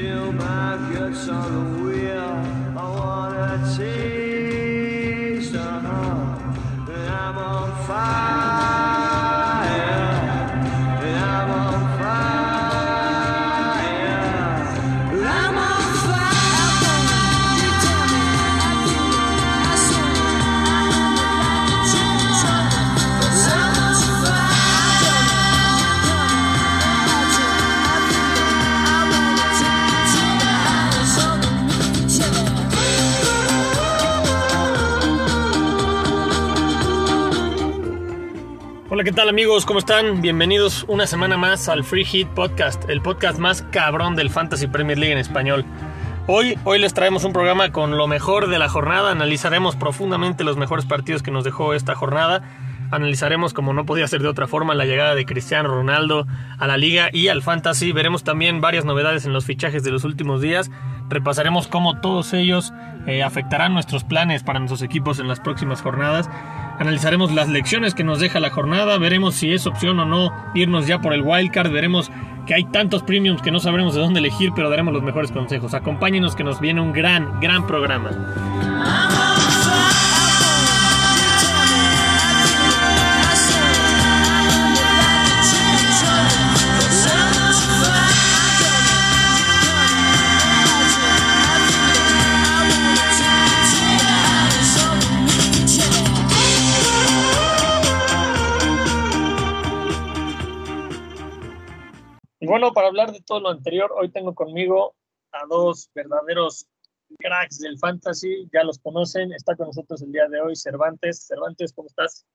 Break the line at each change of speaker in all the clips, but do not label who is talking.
feel my guts on the wheel.
Hola, ¿qué tal amigos? ¿Cómo están? Bienvenidos una semana más al Free Hit Podcast, el podcast más cabrón del Fantasy Premier League en español. Hoy, hoy les traemos un programa con lo mejor de la jornada, analizaremos profundamente los mejores partidos que nos dejó esta jornada, analizaremos como no podía ser de otra forma la llegada de Cristiano Ronaldo a la liga y al Fantasy, veremos también varias novedades en los fichajes de los últimos días, repasaremos cómo todos ellos eh, afectarán nuestros planes para nuestros equipos en las próximas jornadas. Analizaremos las lecciones que nos deja la jornada, veremos si es opción o no irnos ya por el wildcard, veremos que hay tantos premiums que no sabremos de dónde elegir, pero daremos los mejores consejos. Acompáñenos que nos viene un gran, gran programa. Bueno, para hablar de todo lo anterior, hoy tengo conmigo a dos verdaderos cracks del fantasy, ya los conocen, está con nosotros el día de hoy Cervantes. Cervantes, ¿cómo estás?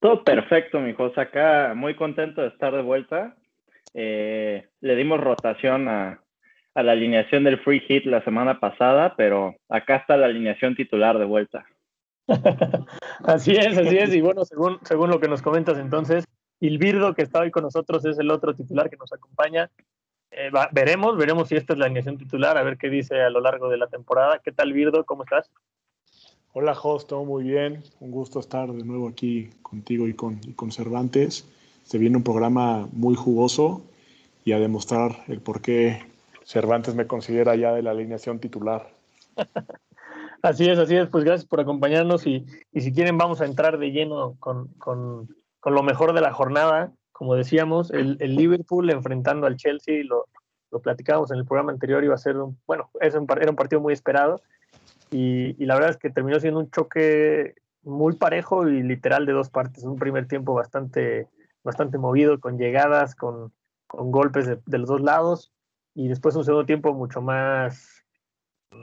Todo perfecto, mi José. Acá muy contento de estar de vuelta. Eh, le dimos rotación a, a, la alineación del free hit la semana pasada, pero acá está la alineación titular de vuelta.
así es, así es. Y bueno, según, según lo que nos comentas entonces, Ilvirdo, que está hoy con nosotros, es el otro titular que nos acompaña. Eh, va, veremos, veremos si esta es la alineación titular, a ver qué dice a lo largo de la temporada. ¿Qué tal, Virdo? ¿Cómo estás?
Hola, Jos, todo muy bien. Un gusto estar de nuevo aquí contigo y con, y con Cervantes. Se viene un programa muy jugoso y a demostrar el por qué Cervantes me considera ya de la alineación titular.
así es, así es. Pues gracias por acompañarnos y, y si quieren vamos a entrar de lleno con, con, con lo mejor de la jornada. Como decíamos, el, Liverpool enfrentando al Chelsea, lo, lo, platicábamos en el programa anterior, iba a ser un, bueno, era un partido muy esperado y, y, la verdad es que terminó siendo un choque muy parejo y literal de dos partes. Un primer tiempo bastante, bastante movido, con llegadas, con, con golpes de, de, los dos lados y después un segundo tiempo mucho más,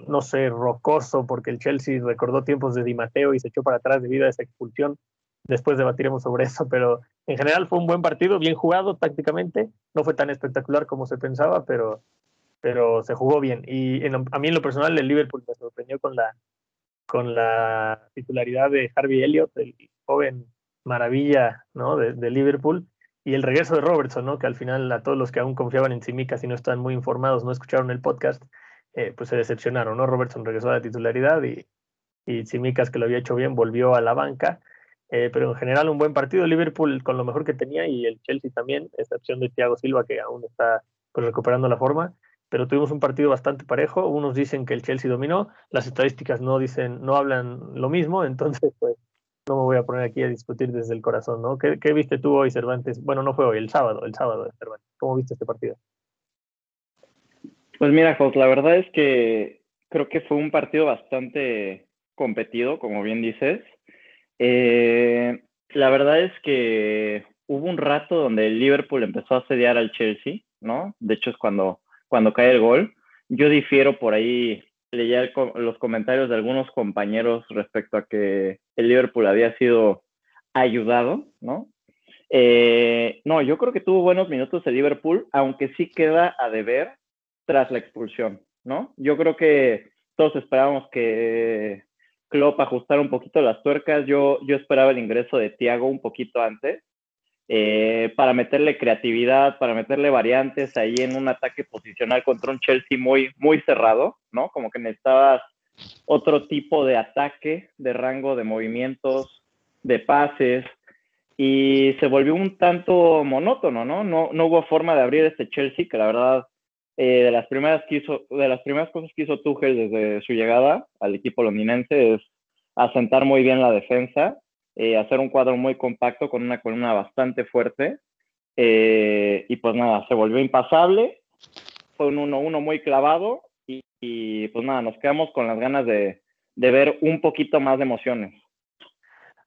no sé, rocoso, porque el Chelsea recordó tiempos de Di Matteo y se echó para atrás debido a esa expulsión después debatiremos sobre eso, pero en general fue un buen partido, bien jugado tácticamente, no fue tan espectacular como se pensaba, pero, pero se jugó bien. Y a mí en lo personal el Liverpool me sorprendió con la, con la titularidad de Harvey Elliott, el joven maravilla ¿no? de, Liverpool, y el regreso de Robertson, ¿no? que al final a todos los que aún confiaban en Simicas y no están muy informados, no escucharon el podcast, eh, pues se decepcionaron. ¿no? Robertson regresó a la titularidad y, y Simicas, que lo había hecho bien, volvió a la banca. Eh, pero en general un buen partido. Liverpool con lo mejor que tenía y el Chelsea también, excepción de Thiago Silva que aún está pues, recuperando la forma. Pero tuvimos un partido bastante parejo. Unos dicen que el Chelsea dominó, las estadísticas no dicen, no hablan lo mismo, entonces pues no me voy a poner aquí a discutir desde el corazón, ¿no? ¿Qué, viste tú hoy, Cervantes? Bueno, no fue hoy, el sábado, el sábado, Cervantes. ¿Cómo viste este partido?
Pues mira, Jos, la verdad es que creo que fue un partido bastante competido, como bien dices. Eh, la verdad es que hubo un rato donde el Liverpool empezó a asediar al Chelsea, ¿no? De hecho es cuando, cuando cae el gol. Yo difiero por ahí, leía los comentarios de algunos compañeros respecto a que el Liverpool había sido ayudado, ¿no? Eh, no, yo creo que tuvo buenos minutos el Liverpool, aunque sí queda a deber tras la expulsión, ¿no? Yo creo que todos esperábamos que Klopp ajustar un poquito las tuercas. Yo, yo esperaba el ingreso de Thiago un poquito antes eh, para meterle creatividad, para meterle variantes ahí en un ataque posicional contra un Chelsea muy, muy cerrado, ¿no? Como que necesitabas otro tipo de ataque, de rango de movimientos, de pases. y se volvió un tanto monótono, ¿no? No, no hubo forma de abrir este Chelsea, que la verdad, eh, de, las primeras que hizo, de las primeras cosas que hizo Tuchel desde su llegada al equipo londinense es asentar muy bien la defensa, eh, hacer un cuadro muy compacto con una columna bastante fuerte, eh, y pues nada, se volvió impasable, fue un 1-1 muy clavado, y, pues nada, nos quedamos con las ganas de, de ver un poquito más de emociones.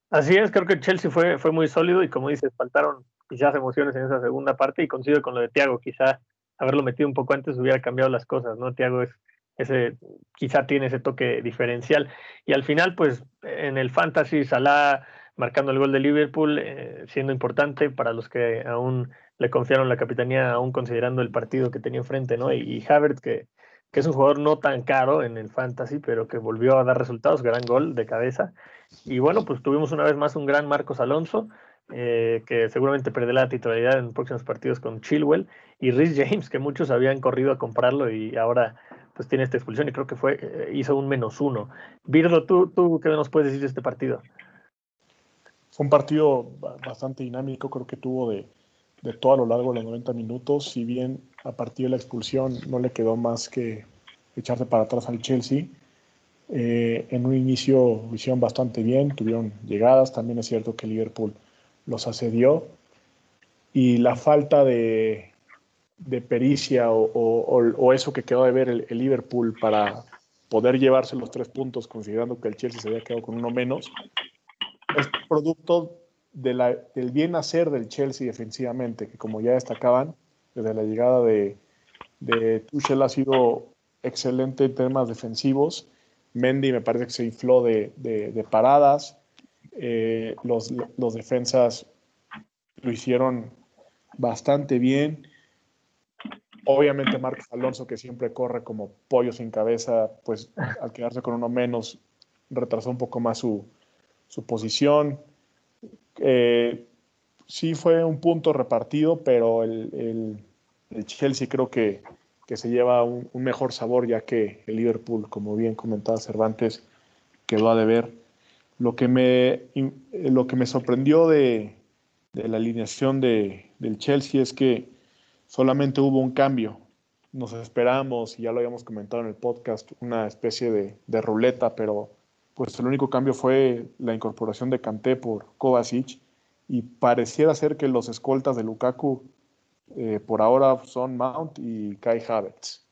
Así es, creo que Chelsea fue, fue muy sólido y como dices, faltaron quizás emociones en esa segunda parte y coincido con lo de Tiago, quizá haberlo metido un poco antes hubiera cambiado las cosas, ¿no? Tiago es ese, quizá tiene ese toque diferencial. Y al final, pues en el fantasy, Salah marcando el gol de Liverpool, eh, siendo importante para los que aún le confiaron la capitanía, aún considerando el partido que tenía enfrente, ¿no? Y, y Havertz, que, que es un jugador no tan caro en el fantasy, pero que volvió a dar resultados, gran gol de cabeza. Y bueno, pues tuvimos una vez más un gran Marcos Alonso, eh, que seguramente perderá la titularidad en próximos partidos con Chilwell, y Rhys James, que muchos habían corrido a comprarlo y ahora pues tiene esta expulsión y creo que fue eh, hizo un menos uno. Virlo, ¿tú, ¿tú qué nos puedes decir de este partido?
Fue un partido bastante dinámico, creo que tuvo de, de todo a lo largo de los 90 minutos, si bien a partir de la expulsión no le quedó más que echarse para atrás al Chelsea. Eh, en un inicio lo hicieron bastante bien, tuvieron llegadas, también es cierto que Liverpool los asedió y la falta de, de pericia o, o, eso que quedó de ver el, Liverpool para poder llevarse los tres puntos, considerando que el Chelsea se había quedado con uno menos, es producto de la, del bien hacer del Chelsea defensivamente, que como ya destacaban, desde la llegada de, de Tuchel ha sido excelente en temas defensivos. Mendy me parece que se infló de, de, paradas. Eh, los, los, defensas lo hicieron bastante bien. Obviamente Marcos Alonso, que siempre corre como pollo sin cabeza, pues al quedarse con uno menos, retrasó un poco más su, su posición. Eh, sí fue un punto repartido, pero el, el, Chelsea creo que, que se lleva un, mejor sabor, ya que el Liverpool, como bien comentaba Cervantes, quedó a deber. Lo que me, lo que me sorprendió de, de la alineación de, del Chelsea es que solamente hubo un cambio. Nos esperamos, y ya lo habíamos comentado en el podcast, una especie de, de ruleta, pero pues el único cambio fue la incorporación de Kanté por Kovacic y pareciera ser que los escoltas de Lukaku eh, por ahora son Mount y Kai Havertz.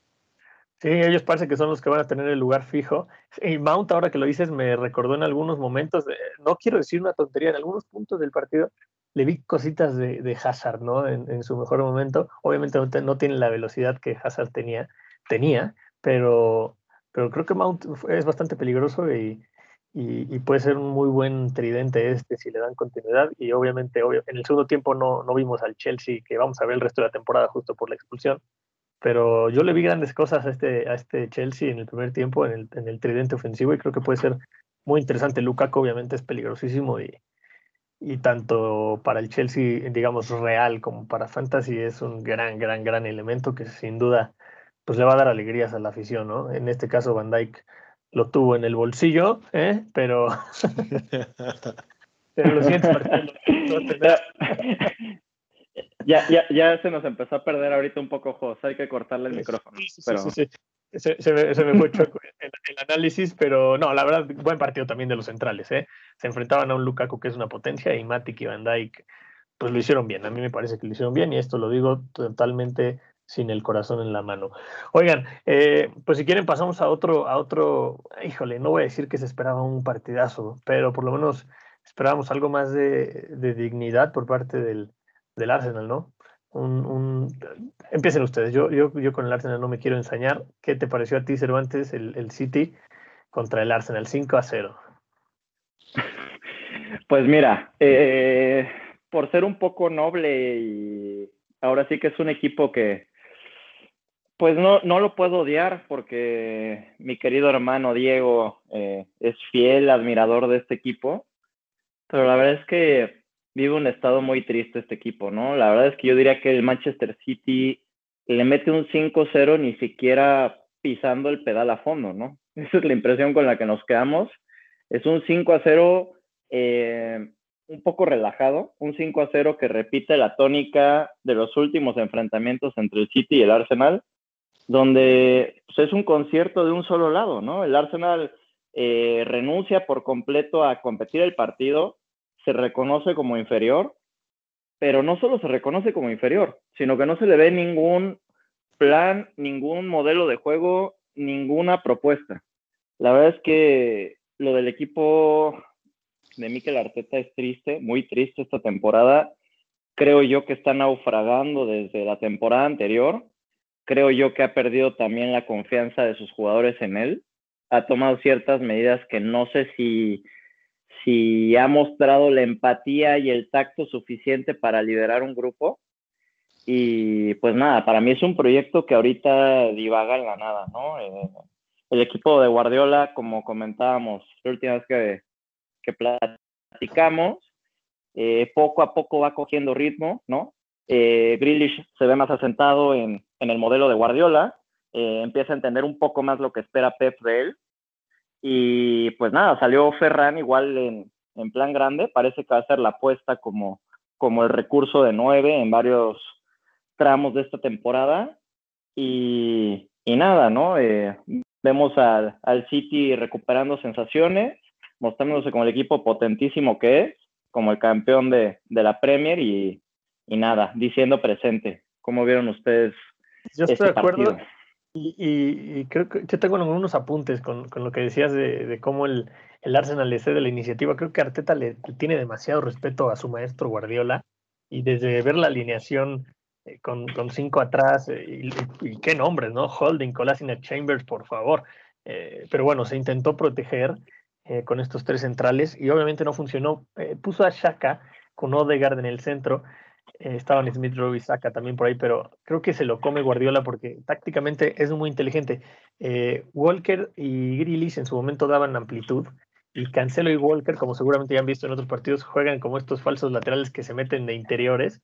Sí, ellos parece que son los que van a tener el lugar fijo. Y Mount, ahora que lo dices, me recordó en algunos momentos, no quiero decir una tontería, en algunos puntos del partido le vi cositas de, de Hazard, ¿no? En, su mejor momento. Obviamente no, tiene la velocidad que Hazard tenía, tenía pero, pero creo que Mount es bastante peligroso y, y, puede ser un muy buen tridente este si le dan continuidad. Y obviamente, en el segundo tiempo no, no vimos al Chelsea, que vamos a ver el resto de la temporada justo por la expulsión. Pero yo le vi grandes cosas a este, a este Chelsea en el primer tiempo, en el, en el tridente ofensivo, y creo que puede ser muy interesante. Lukaku obviamente es peligrosísimo y, y tanto para el Chelsea, digamos, real como para Fantasy es un gran, gran, gran elemento que sin duda pues le va a dar alegrías a la afición, ¿no? En este caso Van Dijk lo tuvo en el bolsillo, ¿eh? pero, pero lo siento.
ya, ya, ya se nos empezó a perder ahorita un poco, José, hay que cortarle el micrófono.
Sí, pero... sí, se, se, me, se, me, fue choco el, el, análisis, pero no, la verdad, buen partido también de los centrales. ¿eh? Se enfrentaban a un Lukaku que es una potencia y Matic y Van Dijk, pues lo hicieron bien. A mí me parece que lo hicieron bien y esto lo digo totalmente sin el corazón en la mano. Oigan, eh, pues si quieren pasamos a otro, a otro, híjole, no voy a decir que se esperaba un partidazo, pero por lo menos esperábamos algo más de, dignidad por parte del, del Arsenal, ¿no? Un, Empiecen ustedes, yo, yo, yo con el Arsenal no me quiero ensañar. ¿Qué te pareció a ti, Cervantes, el, el City contra el Arsenal 5 a 0?
Pues mira, eh, por ser un poco noble y ahora sí que es un equipo que, pues no, no lo puedo odiar porque mi querido hermano Diego eh, es fiel admirador de este equipo, pero la verdad es que vive un estado muy triste este equipo, ¿no? La verdad es que yo diría que el Manchester City le mete un 5-0 ni siquiera pisando el pedal a fondo, ¿no? Esa es la impresión con la que nos quedamos. Es un 5 0 eh, un poco relajado, un 5 a 0 que repite la tónica de los últimos enfrentamientos entre el City y el Arsenal, donde pues, es un concierto de un solo lado, ¿no? El Arsenal eh, renuncia por completo a competir el partido, se reconoce como inferior, pero no solo se reconoce como inferior, sino que no se le ve ningún plan, ningún modelo de juego, ninguna propuesta. La verdad es que lo del equipo de Mikel Arteta es triste, muy triste esta temporada. Creo yo que está naufragando desde la temporada anterior. Creo yo que ha perdido también la confianza de sus jugadores en él. Ha tomado ciertas medidas que no sé si, si ha mostrado la empatía y el tacto suficiente para liderar un grupo. Y pues nada, para mí es un proyecto que ahorita divaga en la nada, ¿no? Eh, el equipo de Guardiola, como comentábamos la última vez que, que platicamos, eh, poco a poco va cogiendo ritmo, ¿no? Eh, se ve más asentado en, en, el modelo de Guardiola, eh, empieza a entender un poco más lo que espera Pep de él. Y pues nada, salió Ferran igual en, en plan grande, parece que va a ser la apuesta como, como el recurso de nueve en varios tramos de esta temporada. Y, y nada, ¿no? Eh, vemos al, al City recuperando sensaciones, mostrándose como el equipo potentísimo que es, como el campeón de, de la Premier y, y, nada, diciendo presente. ¿Cómo vieron ustedes?
Yo estoy este de acuerdo. Y, y, creo que yo tengo algunos apuntes con, con lo que decías de, de cómo el, el, Arsenal le cede la iniciativa. Creo que Arteta le, tiene demasiado respeto a su maestro Guardiola y desde ver la alineación eh, con, con, cinco atrás eh, y, y, qué nombres, ¿no? Holding, Colasina, Chambers, por favor. Eh, pero bueno, se intentó proteger con estos tres centrales y obviamente no funcionó. Puso a Shaka con Odegaard en el centro. Eh, estaban Smith Rowe y también por ahí, pero creo que se lo come Guardiola porque tácticamente es muy inteligente. Walker y Grealish en su momento daban amplitud y Cancelo y Walker, como seguramente ya han visto en otros partidos, juegan como estos falsos laterales que se meten de interiores.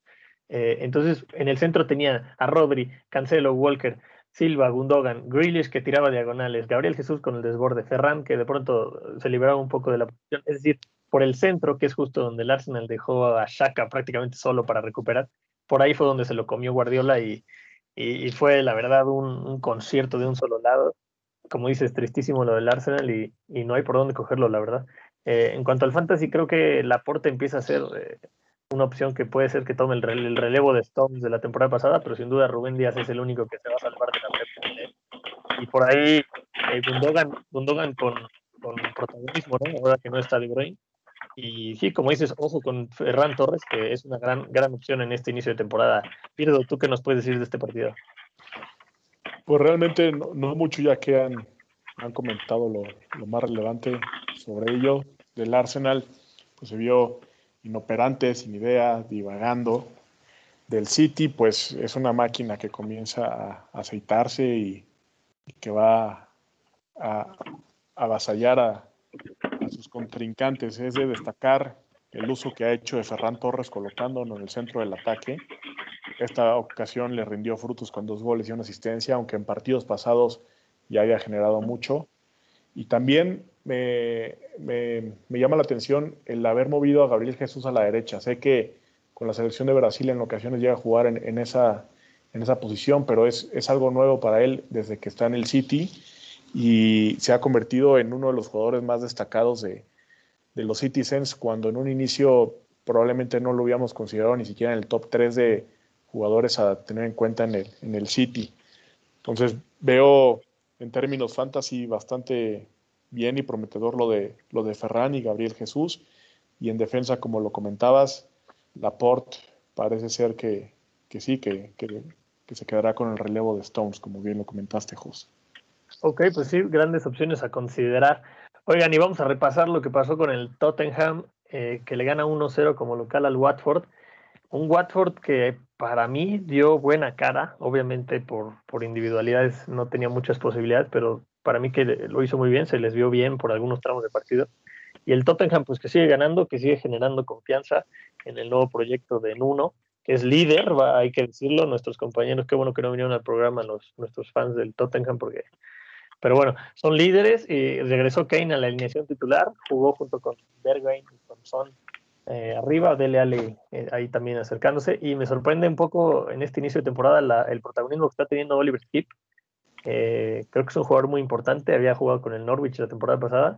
entonces, en el centro tenía a Rodri, Cancelo, Walker, Silva, Gundogan, Grealish que tiraba diagonales, Gabriel Jesús con el desborde, Ferran que de pronto se liberaba un poco de la posición, es decir, por el centro, que es justo donde el Arsenal dejó a Shaka prácticamente solo para recuperar, por ahí fue donde se lo comió Guardiola y, y, fue la verdad un, concierto de un solo lado. Como dices, tristísimo lo del Arsenal y, y no hay por dónde cogerlo, la verdad. Eh, en cuanto al fantasy, creo que Laporte empieza a ser eh, una opción que puede ser que tome el, relevo de Stones de la temporada pasada, pero sin duda Rubén Díaz es el único que se va a salvar de la Pep. Y por ahí eh, Gundogan, con, con, protagonismo, ¿no? ahora que no está De Bruyne. Y sí, como dices, ojo con Ferran Torres, que es una gran, gran opción en este inicio de temporada. Pirdo, ¿tú qué nos puedes decir de este partido?
Pues realmente no, mucho ya que han, han comentado lo, lo, más relevante sobre ello. Del Arsenal, pues se vio inoperante, sin idea, divagando. Del City, pues es una máquina que comienza a aceitarse y, que va a, avasallar a, sus contrincantes. Es de destacar el uso que ha hecho de Ferran Torres colocándonos en el centro del ataque. Esta ocasión le rindió frutos con dos goles y una asistencia, aunque en partidos pasados ya había generado mucho. Y también me, llama la atención el haber movido a Gabriel Jesús a la derecha. Sé que con la selección de Brasil en ocasiones llega a jugar en, esa, en esa posición, pero es, es, algo nuevo para él desde que está en el City y se ha convertido en uno de los jugadores más destacados de, de los Citizens, cuando en un inicio probablemente no lo hubiéramos considerado ni siquiera en el top 3 de jugadores a tener en cuenta en el, en el City. Entonces veo en términos fantasy bastante bien y prometedor lo de, lo de Ferran y Gabriel Jesús. Y en defensa, como lo comentabas, Laporte parece ser que, sí, que, que, se quedará con el relevo de Stones, como bien lo comentaste, José.
Ok, pues sí, grandes opciones a considerar. Oigan, y vamos a repasar lo que pasó con el Tottenham, eh, que le gana 1-0 como local al Watford. Un Watford que para mí dio buena cara, obviamente por, por individualidades no tenía muchas posibilidades, pero para mí que lo hizo muy bien, se les vio bien por algunos tramos de partido. Y el Tottenham, pues que sigue ganando, que sigue generando confianza en el nuevo proyecto de Nuno, que es líder, va, hay que decirlo, nuestros compañeros, qué bueno que no vinieron al programa, nuestros fans del Tottenham, porque... Pero bueno, son líderes y regresó Kane a la alineación titular, jugó junto con Bergwijn y con Son eh, arriba, Dele Alli eh, ahí también acercándose. Y me sorprende un poco en este inicio de temporada el protagonismo que está teniendo Oliver Skip. Creo que es un jugador muy importante, había jugado con el Norwich la temporada pasada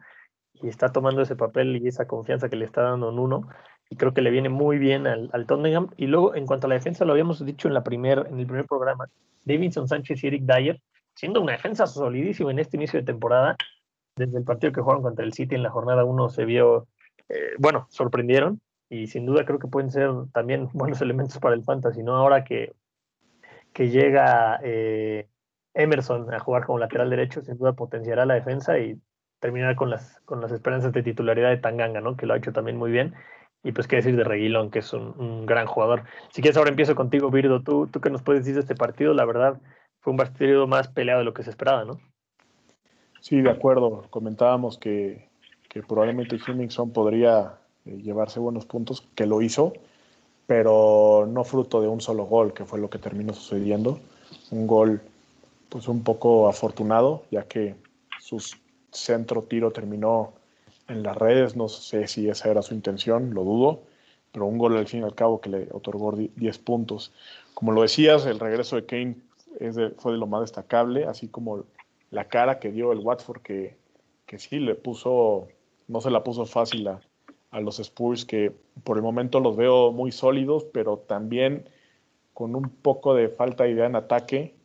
y está tomando ese papel y esa confianza que le está dando Nuno. Y creo que le viene muy bien al, al Tottenham. Y luego, en cuanto a la defensa, lo habíamos dicho en, la primer, en el primer programa, Davinson Sánchez y Eric Dyer, siendo una defensa solidísima en este inicio de temporada, desde el partido que jugaron contra el City en la jornada 1 se vio, eh, bueno, sorprendieron y sin duda creo que pueden ser también buenos elementos para el fantasy, ¿no? Ahora que, que llega eh, Emerson a jugar como lateral derecho, sin duda potenciará la defensa y terminará con las, con las esperanzas de titularidad de Tanganga, ¿no? Que lo ha hecho también muy bien. Y pues qué decir de Reguilón, que es un, un gran jugador. Si quieres, ahora empiezo contigo, Virdo. ¿Tú, ¿Tú qué nos puedes decir de este partido? La verdad, fue un partido más peleado de lo que se esperaba, ¿no?
Sí, de acuerdo. Comentábamos que, probablemente Hummingson podría eh, llevarse buenos puntos, que lo hizo, pero no fruto de un solo gol, que fue lo que terminó sucediendo. Un gol pues un poco afortunado, ya que su centro tiro terminó en las redes, no sé si esa era su intención, lo dudo, pero un gol al fin y al cabo que le otorgó 10 puntos. Como lo decías, el regreso de Kane es de, fue de lo más destacable, así como la cara que dio el Watford, que, que sí le puso, no se la puso fácil a, a, los Spurs, que por el momento los veo muy sólidos, pero también con un poco de falta de idea en ataque.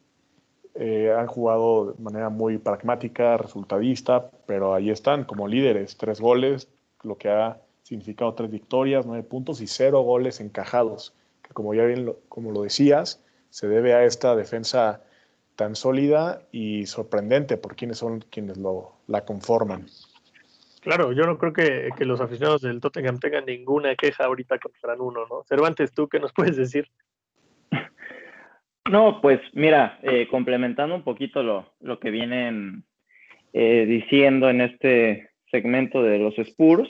Eh, han jugado de manera muy pragmática, resultadista, pero ahí están como líderes, tres goles, lo que ha significado tres victorias, nueve puntos y cero goles encajados, que como ya bien como lo decías, se debe a esta defensa tan sólida y sorprendente por quienes son quienes lo, la conforman.
Claro, yo no creo que, que, los aficionados del Tottenham tengan ninguna queja ahorita contra uno, ¿no? Cervantes, ¿tú qué nos puedes decir?
No, pues mira, eh, complementando un poquito lo, lo que vienen eh, diciendo en este segmento de los Spurs,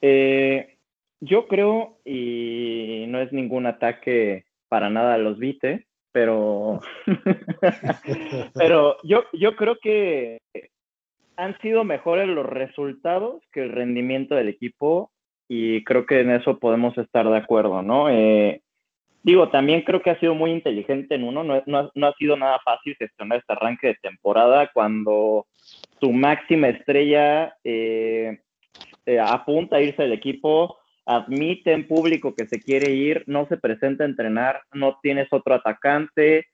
eh, yo creo, y no es ningún ataque para nada los Vite, pero, pero yo, yo creo que han sido mejores los resultados que el rendimiento del equipo y creo que en eso podemos estar de acuerdo, ¿no? Eh, digo, también creo que ha sido muy inteligente en uno, no, no, no, ha sido nada fácil gestionar este arranque de temporada cuando su máxima estrella eh, eh, apunta a irse del equipo, admite en público que se quiere ir, no se presenta a entrenar, no tienes otro atacante,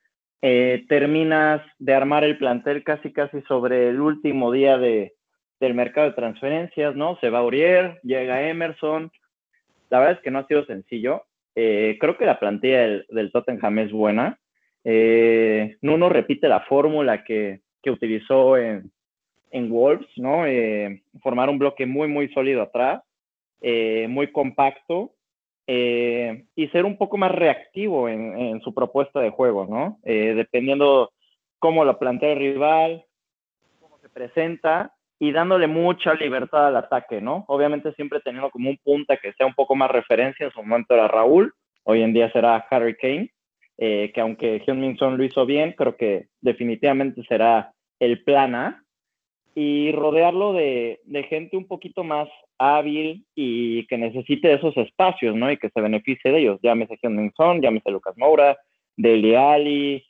eh, terminas de armar el plantel casi casi sobre el último día de, del mercado de transferencias, ¿no? Se va Urier, llega Emerson. La verdad es que no ha sido sencillo. Eh, creo que la plantilla del, Tottenham es buena. Eh, Nuno repite la fórmula que, que utilizó en, en Wolves, ¿no? Eh, formar un bloque muy, muy sólido atrás, eh, muy compacto eh, y ser un poco más reactivo en, en su propuesta de juego, ¿no? Eh, dependiendo cómo lo plantea el rival, cómo se presenta y dándole mucha libertad al ataque, ¿no? Obviamente siempre teniendo como un punta que sea un poco más referencia, en su momento era Raúl, hoy en día será Harry Kane, eh, que aunque Hyun-Min lo hizo bien, creo que definitivamente será el plan A, y rodearlo de, de, gente un poquito más hábil y que necesite esos espacios, ¿no? Y que se beneficie de ellos, llámese Hyun-Min Son, llámese Lucas Moura, Dele Alli,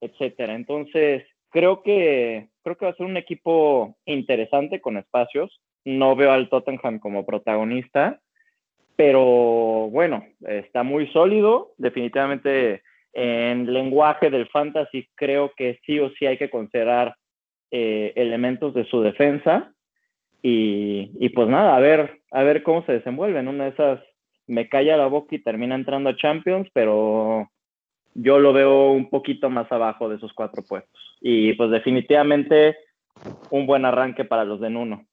etcétera. Entonces, creo que, creo que va a ser un equipo interesante con espacios. No veo al Tottenham como protagonista, pero bueno, está muy sólido. Definitivamente en lenguaje del fantasy creo que sí o sí hay que considerar eh, elementos de su defensa. Y, y, pues nada, a ver, a ver cómo se desenvuelven. Una de esas me calla la boca y termina entrando a Champions, pero yo lo veo un poquito más abajo de esos cuatro puestos. Y pues definitivamente un buen arranque para los de Nuno.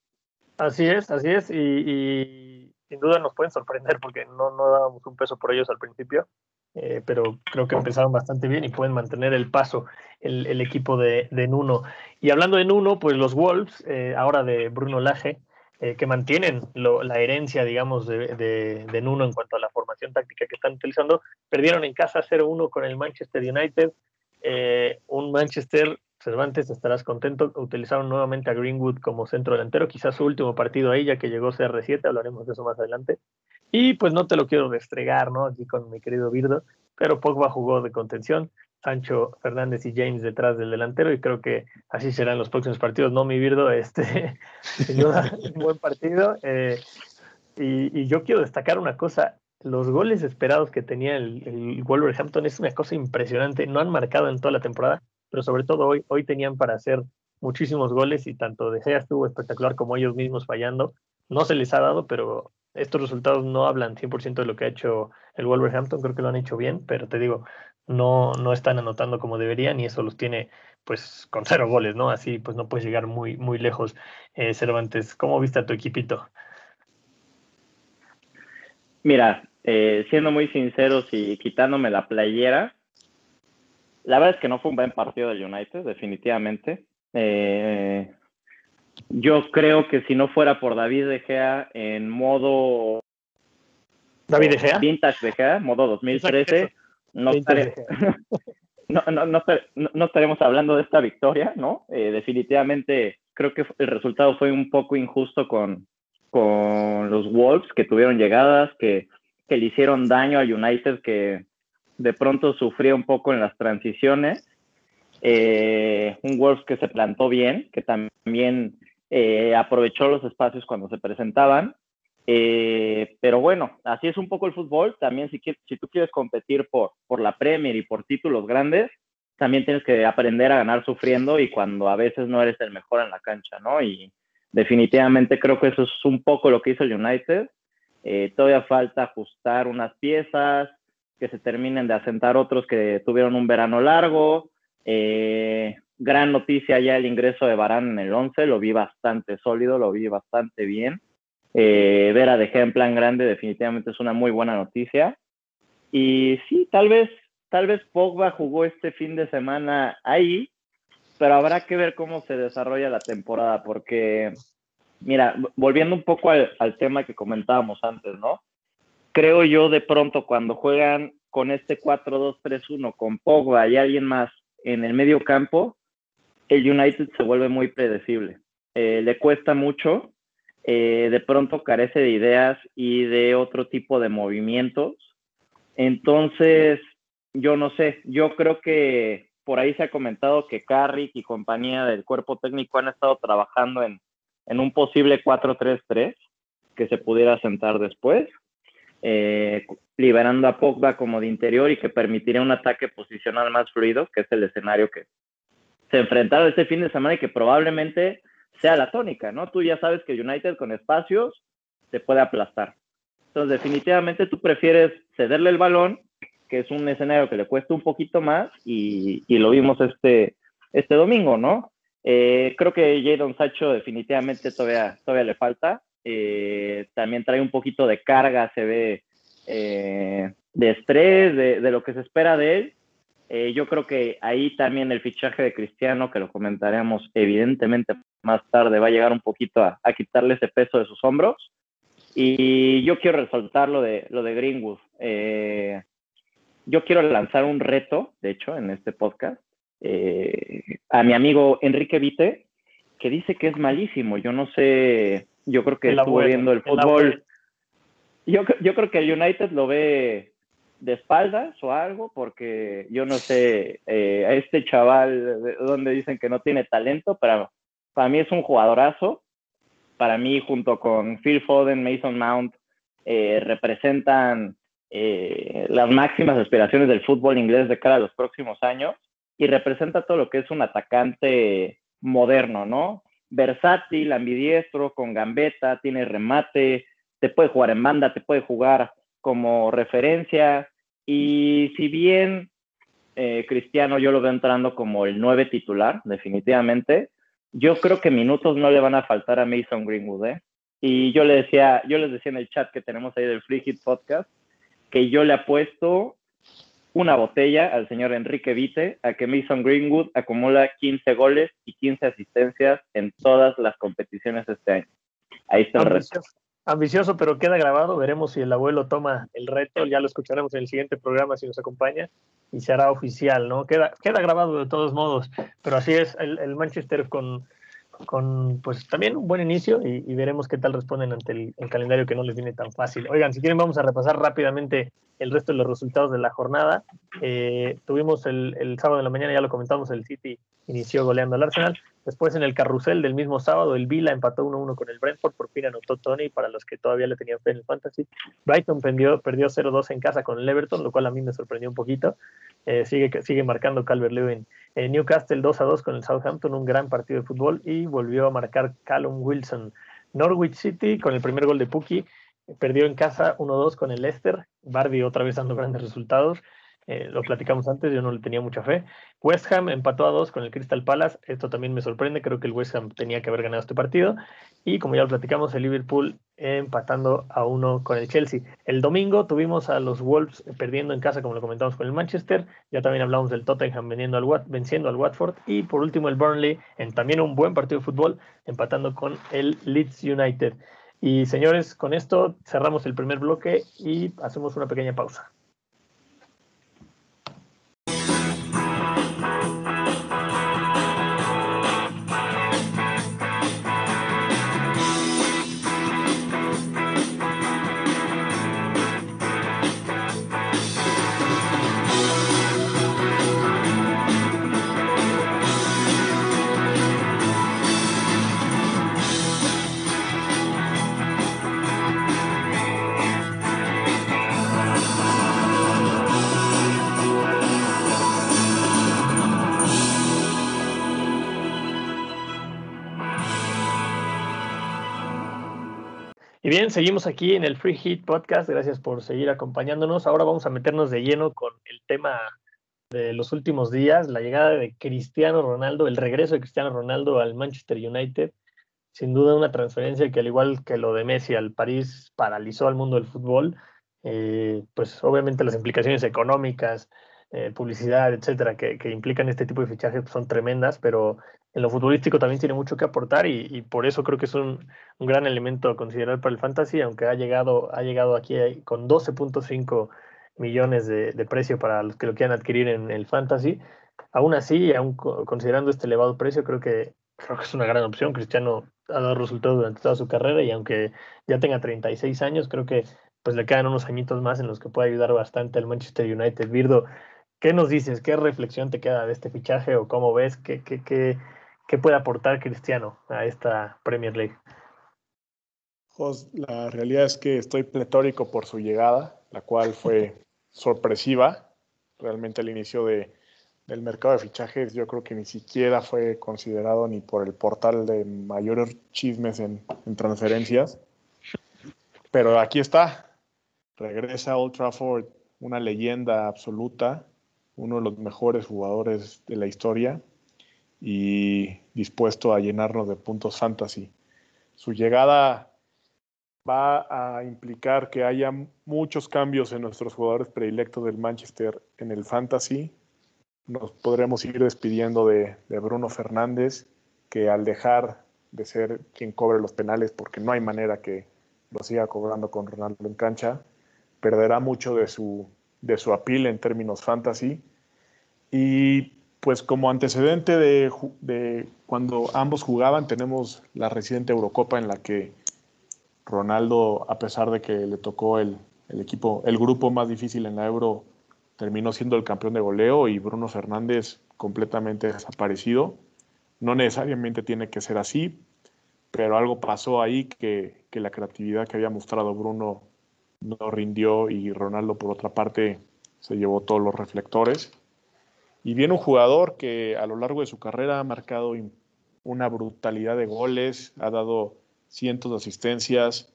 Así es, así es, y, sin duda nos pueden sorprender porque no, no dábamos un peso por ellos al principio, eh, pero creo que empezaron bastante bien y pueden mantener el paso el, equipo de, Nuno. Y hablando de Nuno, pues los Wolves, eh, ahora de Bruno Lage, eh, que mantienen lo, la herencia, digamos, de, de, de, Nuno en cuanto a la formación táctica que están utilizando, perdieron en casa 0-1 con el Manchester United, eh, un Manchester Cervantes, estarás contento. Utilizaron nuevamente a Greenwood como centro delantero, quizás su último partido ahí, ya que llegó CR7, hablaremos de eso más adelante. Y pues no te lo quiero destregar, ¿no? Aquí con mi querido Birdo, pero Pogba jugó de contención, Sancho Fernández y James detrás del delantero, y creo que así serán los próximos partidos, ¿no, mi Birdo? Este, sin duda, buen partido. Eh, y, yo quiero destacar una cosa, los goles esperados que tenía el, Wolverhampton es una cosa impresionante. No han marcado en toda la temporada, pero sobre todo hoy, hoy tenían para hacer muchísimos goles y tanto De Gea estuvo espectacular como ellos mismos fallando. No se les ha dado, pero estos resultados no hablan 100% de lo que ha hecho el Wolverhampton. Creo que lo han hecho bien, pero te digo, no, no están anotando como deberían y eso los tiene pues con cero goles, ¿no? Así pues no puedes llegar muy, muy lejos, eh, Cervantes. ¿Cómo viste a tu equipito?
Mira, eh, siendo muy sinceros y quitándome la playera, la verdad es que no fue un buen partido del United, definitivamente. Eh, yo creo que si no fuera por David De Gea en modo
David De Gea,
Vintage De Gea, modo 2013, no, estare, no, no, no, no, estaremos hablando de esta victoria, ¿no? Eh, definitivamente creo que el resultado fue un poco injusto con, con los Wolves, que tuvieron llegadas, que que le hicieron daño al United, que de pronto sufría un poco en las transiciones. Eh, un Wolves que se plantó bien, que también eh, aprovechó los espacios cuando se presentaban. Eh, pero bueno, así es un poco el fútbol. También si, si tú quieres competir por, por la Premier y por títulos grandes, también tienes que aprender a ganar sufriendo y cuando a veces no eres el mejor en la cancha, ¿no? Y definitivamente creo que eso es un poco lo que hizo el United. Todavía falta ajustar unas piezas, que se terminen de asentar otros que tuvieron un verano largo. Eh, gran noticia ya el ingreso de Barán en el 11, lo vi bastante sólido, lo vi bastante bien. Eh, ver a en plan grande definitivamente es una muy buena noticia. Y sí, tal vez, tal vez Pogba jugó este fin de semana ahí, pero habrá que ver cómo se desarrolla la temporada, porque mira, volviendo un poco al, tema que comentábamos antes, ¿no? Creo yo de pronto cuando juegan con este 4-2-3-1 con Pogba y alguien más en el medio campo, el United se vuelve muy predecible. Eh, le cuesta mucho, eh, de pronto carece de ideas y de otro tipo de movimientos. Entonces, yo no sé, yo creo que por ahí se ha comentado que Carrick y compañía del cuerpo técnico han estado trabajando en, en un posible 4-3-3 que se pudiera sentar después, eh, liberando a Pogba como de interior y que permitiría un ataque posicional más fluido, que es el escenario que se enfrentaron este fin de semana y que probablemente sea la tónica, ¿no? Tú ya sabes que United con espacios se puede aplastar. Entonces, definitivamente tú prefieres cederle el balón, que es un escenario que le cuesta un poquito más, y, y lo vimos este, este domingo, ¿no? Eh, creo que Jadon Sacho definitivamente todavía, todavía le falta. Eh, también trae un poquito de carga, se ve eh, de estrés, de, lo que se espera de él. yo creo que ahí también el fichaje de Cristiano, que lo comentaremos evidentemente más tarde, va a llegar un poquito a, a quitarle ese peso de sus hombros. Y yo quiero resaltar lo de, lo de Greenwood. yo quiero lanzar un reto, de hecho, en este podcast, eh, a mi amigo Enrique Vite, que dice que es malísimo. Yo no sé, yo creo que estuvo viendo el fútbol. Yo, yo creo que el United lo ve de espaldas o algo, porque yo no sé eh, a este chaval donde dicen que no tiene talento, pero para mí es un jugadorazo. Para mí, junto con Phil Foden, Mason Mount, eh, representan las máximas aspiraciones del fútbol inglés de cara a los próximos años y representa todo lo que es un atacante moderno, ¿no? Versátil, ambidiestro, con gambeta, tiene remate, te puede jugar en banda, te puede jugar como referencia. Y si bien eh, Cristiano yo lo veo entrando como el nueve titular, definitivamente, yo creo que minutos no le van a faltar a Mason Greenwood, ¿eh? Y yo le decía, yo les decía en el chat que tenemos ahí del Free Hit Podcast, que yo le apuesto una botella al señor Enrique Vite a que Mason Greenwood acumula 15 goles y 15 asistencias en todas las competiciones este año. Ahí está el resto.
ambicioso, pero queda grabado. Veremos si el abuelo toma el reto. Ya lo escucharemos en el siguiente programa si nos acompaña y se hará oficial, ¿no? Queda, queda grabado de todos modos. Pero así es, el Manchester con, con pues también un buen inicio y, veremos qué tal responden ante el, calendario que no les viene tan fácil. Oigan, si quieren vamos a repasar rápidamente el resto de los resultados de la jornada. Eh, tuvimos el, el, sábado de la mañana, ya lo comentamos, el City inició goleando al Arsenal. Después en el carrusel del mismo sábado, el Vila empató 1-1 con el Brentford, por fin anotó Tony para los que todavía le tenían fe en el Fantasy. Brighton perdió, perdió 0-2 en casa con el Everton, lo cual a mí me sorprendió un poquito. Eh, sigue, sigue marcando Calvert-Lewin. Newcastle 2-2 con el Southampton, un gran partido de fútbol y volvió a marcar Callum Wilson. Norwich City con el primer gol de Puki, perdió en casa 1-2 con el Leicester. Barbie otra vez dando grandes resultados. Eh, lo platicamos antes, yo no le tenía mucha fe. West Ham empató a dos con el Crystal Palace, esto también me sorprende, creo que el West Ham tenía que haber ganado este partido. Y como ya lo platicamos, el Liverpool empatando a uno con el Chelsea. El domingo tuvimos a los Wolves perdiendo en casa, como lo comentamos con el Manchester, ya también hablamos del Tottenham venciendo al, venciendo al Watford. Y por último el Burnley, en también un buen partido de fútbol, empatando con el Leeds United. Y señores, con esto cerramos el primer bloque y hacemos una pequeña pausa. Bien, seguimos aquí en el Free Hit Podcast. Gracias por seguir acompañándonos. Ahora vamos a meternos de lleno con el tema de los últimos días, la llegada de Cristiano Ronaldo, el regreso de Cristiano Ronaldo al Manchester United. Sin duda una transferencia que al igual que lo de Messi al París paralizó al mundo del fútbol. Eh, pues obviamente las implicaciones económicas, eh, publicidad, etcétera, que, implican este tipo de fichajes pues, son tremendas, pero en lo futbolístico también tiene mucho que aportar y, por eso creo que es un, gran elemento a considerar para el fantasy, aunque ha llegado, ha llegado aquí con 12.5 millones de, precio para los que lo quieran adquirir en el fantasy. Aún así, aún considerando este elevado precio, creo que, creo que es una gran opción. Cristiano ha dado resultados durante toda su carrera y aunque ya tenga 36 años, creo que pues le quedan unos añitos más en los que puede ayudar bastante al Manchester United. Virdo, ¿qué nos dices? ¿Qué reflexión te queda de este fichaje o cómo ves? ¿Qué, qué, qué, ¿Qué puede aportar Cristiano a esta Premier League?
la realidad es que estoy pletórico por su llegada, la cual fue sorpresiva. Realmente al inicio de, del mercado de fichajes yo creo que ni siquiera fue considerado ni por el portal de mayores chismes en, en transferencias. Pero aquí está, regresa a Old Trafford, una leyenda absoluta, uno de los mejores jugadores de la historia y dispuesto a llenarnos de puntos fantasy. Su llegada va a implicar que haya muchos cambios en nuestros jugadores predilectos del Manchester en el fantasy. Nos podremos ir despidiendo de, Bruno Fernández, que al dejar de ser quien cobre los penales, porque no hay manera que lo siga cobrando con Ronaldo en cancha, perderá mucho de su, de su apil en términos fantasy. Y pues como antecedente de, cuando ambos jugaban, tenemos la reciente Eurocopa en la que Ronaldo, a pesar de que le tocó el, equipo, el grupo más difícil en la Euro, terminó siendo el campeón de goleo y Bruno Fernández completamente desaparecido. No necesariamente tiene que ser así, pero algo pasó ahí que, que la creatividad que había mostrado Bruno no rindió y Ronaldo, por otra parte, se llevó todos los reflectores. Y viene un jugador que a lo largo de su carrera ha marcado una brutalidad de goles, ha dado cientos de asistencias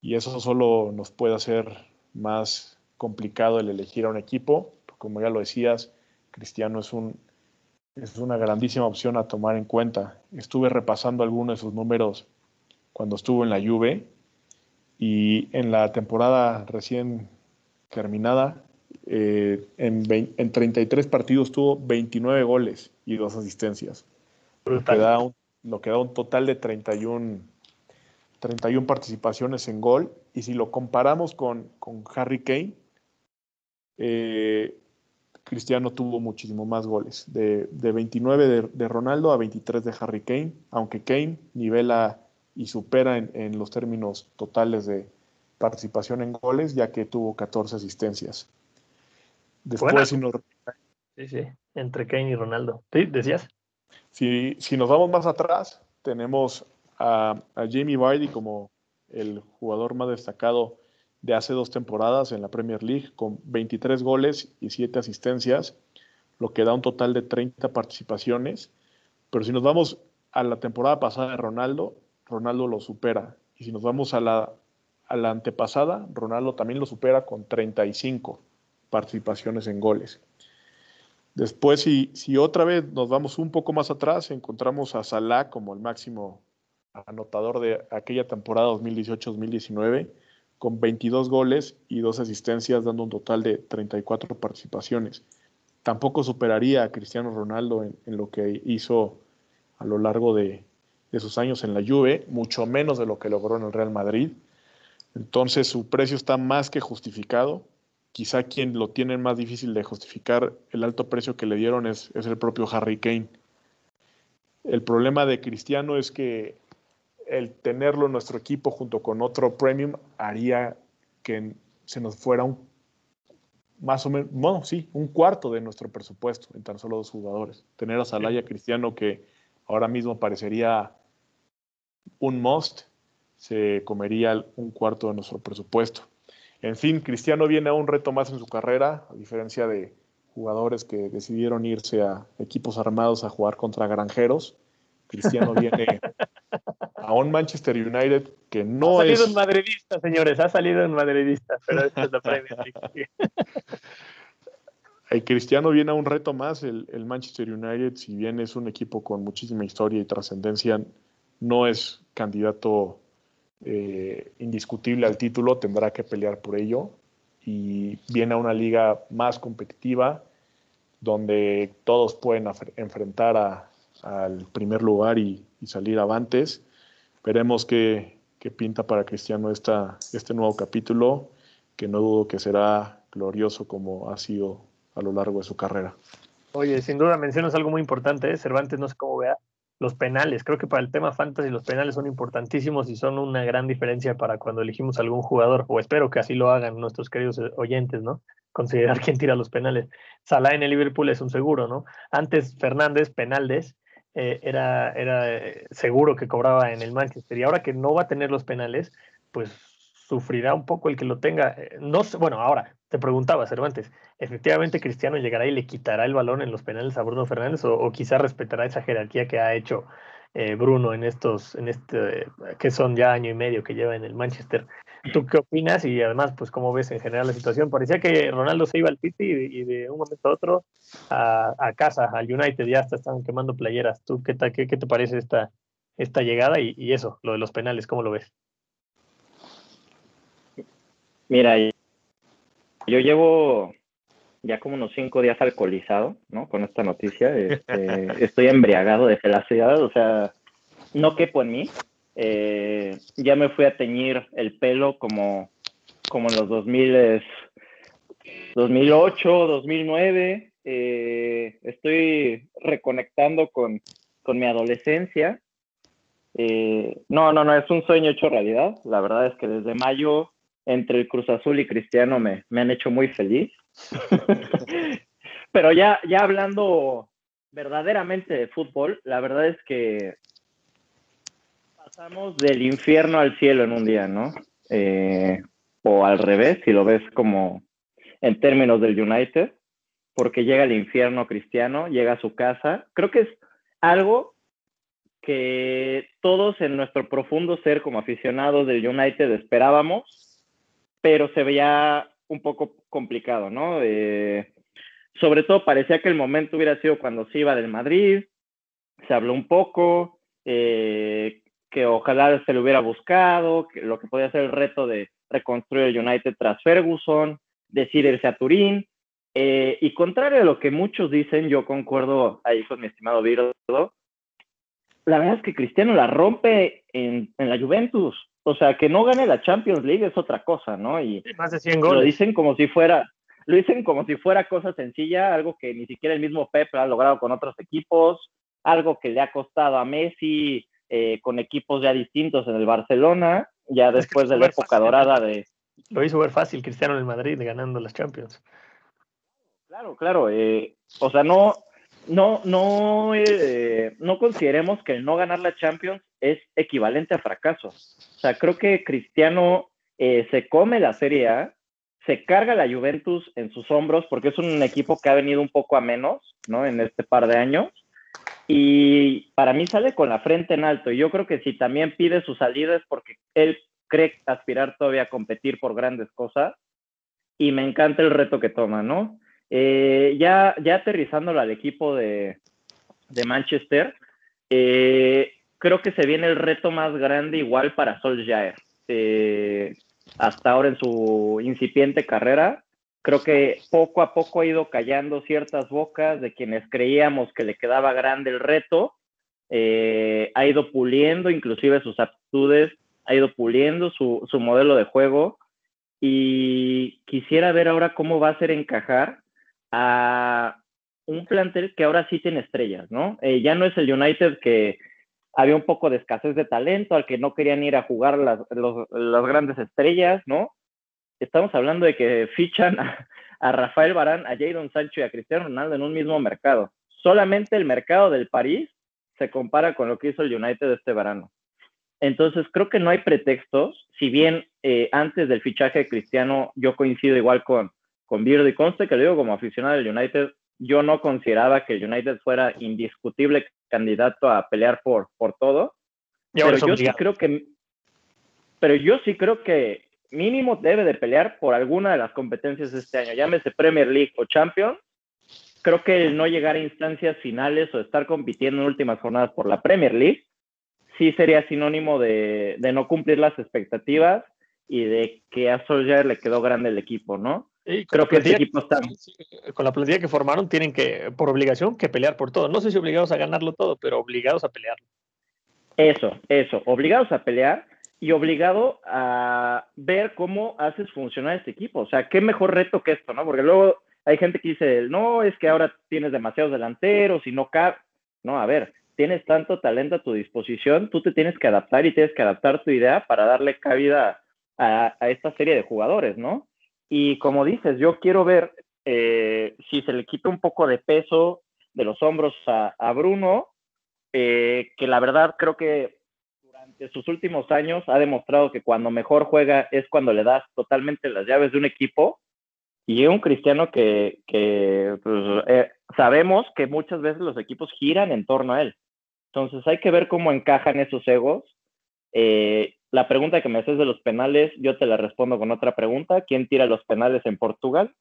y eso solo nos puede hacer más complicado el elegir a un equipo. Como ya lo decías, Cristiano es, un, es una grandísima opción a tomar en cuenta. Estuve repasando algunos de sus números cuando estuvo en la Juve y en la temporada recién terminada eh, en, en, 33 partidos tuvo 29 goles y dos asistencias. Lo que, da un, un total de 31, 31 participaciones en gol. Y si lo comparamos con, con Harry Kane, eh, Cristiano tuvo muchísimo más goles, de, 29 de, Ronaldo a 23 de Harry Kane, aunque Kane nivela y supera en, los términos totales de participación en goles, ya que tuvo 14 asistencias.
Después, si nos... Sí, sí, entre Kane y Ronaldo. ¿Sí? ¿Decías?
Si, si nos vamos más atrás, tenemos a, a Jamie Vardy como el jugador más destacado de hace dos temporadas en la Premier League con 23 goles y 7 asistencias, lo que da un total de 30 participaciones. Pero si nos vamos a la temporada pasada de Ronaldo, Ronaldo lo supera. Y si nos vamos a la, a la antepasada, Ronaldo también lo supera con 35 participaciones en goles. Después, si, otra vez nos vamos un poco más atrás, encontramos a Salah como el máximo anotador de aquella temporada 2018-2019 con 22 goles y dos asistencias, dando un total de 34 participaciones. Tampoco superaría a Cristiano Ronaldo en, lo que hizo a lo largo de, sus años en la Juve, mucho menos de lo que logró en el Real Madrid. Entonces su precio está más que justificado. Quizá quien lo tiene más difícil de justificar el alto precio que le dieron es, es el propio Harry Kane. El problema de Cristiano es que el tenerlo en nuestro equipo junto con otro premium haría que se nos fuera un más o menos, bueno, sí, un cuarto de nuestro presupuesto en tan solo dos jugadores. Tener a Salaya Cristiano, que ahora mismo parecería un must, se comería un cuarto de nuestro presupuesto. En fin, Cristiano viene a un reto más en su carrera, a diferencia de jugadores que decidieron irse a equipos armados a jugar contra granjeros. Cristiano viene a un Manchester United que no
es. Ha
salido
en madridista, señores, ha salido en madridista, pero esto es la Premier
El Cristiano viene a un reto más. El, Manchester United, si bien es un equipo con muchísima historia y trascendencia, no es candidato eh, indiscutible al título, tendrá que pelear por ello. Y viene a una liga más competitiva, donde todos pueden enfrentar al primer lugar y, salir avantes. Veremos qué, pinta para Cristiano esta, este nuevo capítulo, que no dudo que será glorioso como ha sido a lo largo de su carrera.
Oye, sin duda mencionas algo muy importante, ¿eh? Cervantes, no sé cómo vea, los penales. Creo que para el tema fantasy los penales son importantísimos y son una gran diferencia para cuando elegimos algún jugador, o espero que así lo hagan nuestros queridos oyentes, ¿no? Considerar quién tira los penales. Salah en el Liverpool es un seguro, ¿no? Antes Fernández, penaldes, eh, era, era eh, seguro que cobraba en el Manchester. Y ahora que no va a tener los penales, pues sufrirá un poco el que lo tenga. Eh, no bueno, ahora te preguntaba, Cervantes, ¿efectivamente Cristiano llegará y le quitará el balón en los penales a Bruno Fernández o, o quizá respetará esa jerarquía que ha hecho Bruno en estos, en este, que son ya año y medio que lleva en el Manchester? ¿Tú qué opinas? Y además, pues, ¿cómo ves en general la situación? Parecía que Ronaldo se iba al City y, de un momento a otro a, casa, al United, ya hasta estaban quemando playeras. ¿Tú qué, qué, qué te parece esta, esta llegada y, y, eso, lo de los penales? ¿Cómo lo ves?
Mira, yo llevo ya como unos cinco días alcoholizado, ¿no? Con esta noticia. Este, estoy embriagado de felicidad, o sea, no quepo en mí. Eh, ya me fui a teñir el pelo como, como en los 2000, 2008, 2009. estoy reconectando con, con mi adolescencia. Eh, no, no, no, es un sueño hecho realidad. La verdad es que desde mayo, entre el Cruz Azul y Cristiano, me, me han hecho muy feliz. Pero ya, ya hablando verdaderamente de fútbol, la verdad es que Pasamos del infierno al cielo en un día, ¿no? Eh, o al revés, si lo ves como en términos del United, porque llega el infierno cristiano, llega a su casa. Creo que es algo que todos en nuestro profundo ser como aficionados del United esperábamos, pero se veía un poco complicado, ¿no? Eh, sobre todo parecía que el momento hubiera sido cuando se iba del Madrid, se habló un poco, eh, que ojalá se lo hubiera buscado, que lo que podía ser el reto de reconstruir el United tras Ferguson, decir irse a Turín. Eh, y contrario a lo que muchos dicen, yo concuerdo ahí con mi estimado Virdo, la verdad es que Cristiano la rompe en la Juventus. O sea, que no gane la Champions League es otra cosa, ¿no? Y
Más de 100 goles.
lo dicen como si fuera, lo dicen como si fuera cosa sencilla, algo que ni siquiera el mismo Pep ha logrado con otros equipos, algo que le ha costado a Messi eh, con equipos ya distintos en el Barcelona, ya
Es que
después de la época dorada de,
Lo hizo ver fácil Cristiano en el Madrid ganando las Champions.
Claro, claro. eh, o sea, no, no, no, eh, no consideremos que el no ganar la Champions es equivalente a fracaso. O sea, creo que Cristiano eh, se come la Serie A, se carga la Juventus en sus hombros porque es un equipo que ha venido un poco a menos, ¿no? En este par de años. Y para mí sale con la frente en alto. Yo creo que si también pide su salida es porque él cree aspirar todavía a competir por grandes cosas. Y me encanta el reto que toma, ¿no? Eh, ya, ya aterrizándolo al equipo de, de Manchester, eh, creo que se viene el reto más grande igual para Solskjaer. Eh, hasta ahora en su incipiente carrera, creo que poco a poco ha ido callando ciertas bocas de quienes creíamos que le quedaba grande el reto. Eh, ha ido puliendo inclusive sus aptitudes, ha ido puliendo su, su modelo de juego y quisiera ver ahora cómo va a ser encajar a un plantel que ahora sí tiene estrellas, ¿no? Eh, ya no es el United que había un poco de escasez de talento, al que no querían ir a jugar las, las grandes estrellas, ¿no? Estamos hablando de que fichan a, Rafael Barán, a Jadon Sancho y a Cristiano Ronaldo en un mismo mercado. Solamente el mercado del París se compara con lo que hizo el United este verano. Entonces, creo que no hay pretextos. Si bien eh, antes del fichaje de Cristiano, yo coincido igual con, con y conste que lo digo como aficionado del United, yo no consideraba que el United fuera indiscutible candidato a pelear por, por todo.
Y
Pero yo sí creo que, pero yo sí creo que mínimo debe de pelear por alguna de las competencias este año, llámese Premier League o Champions. Creo que el no llegar a instancias finales o estar compitiendo en últimas jornadas por la Premier League sí sería sinónimo de, de no cumplir las expectativas y de que a Solskjaer le quedó grande el equipo, ¿no? Creo que este
plantilla-
equipo está
con la plantilla que formaron tienen que, por obligación, que pelear por todo. No sé si obligados a ganarlo todo, pero obligados a pelearlo.
Eso, eso, obligados a pelear y obligado a ver cómo haces funcionar este equipo. O sea, qué mejor reto que esto, ¿no? Porque luego hay gente que dice, no, es que ahora tienes demasiados delanteros y no cabe. No, a ver, tienes tanto talento a tu disposición, tú te tienes que adaptar y tienes que adaptar tu idea para darle cabida a, a esta serie de jugadores, ¿no? Y como dices, yo quiero ver eh, si se le quita un poco de peso de los hombros a, Bruno, eh, que la verdad creo que durante sus últimos años ha demostrado que cuando mejor juega es cuando le das totalmente las llaves de un equipo. Y es un cristiano que, que pues, eh, sabemos que muchas veces los equipos giran en torno a él. Entonces hay que ver cómo encajan esos egos. Eh, la pregunta que me haces de los penales, yo te la respondo con otra pregunta. ¿Quién tira los penales en Portugal?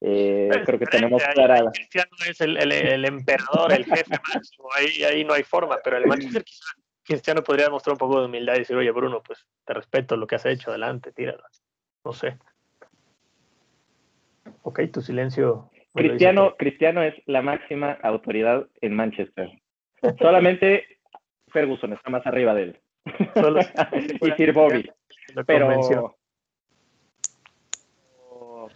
Eh,
Es
creo que tenemos
ahí-
clara la...
Cristiano es el, el- el emperador, el jefe máximo, ahí, ahí no hay forma, pero el Manchester quizá Cristiano podría mostrar un poco de humildad y decir, oye Bruno, pues te respeto lo que has hecho, adelante, tíralo. No sé. Ok, tu silencio.
Cristiano. Cristiano es la máxima autoridad en Manchester. Solamente Ferguson está más arriba de él.
Solo-
y Sir Bobby. Pero,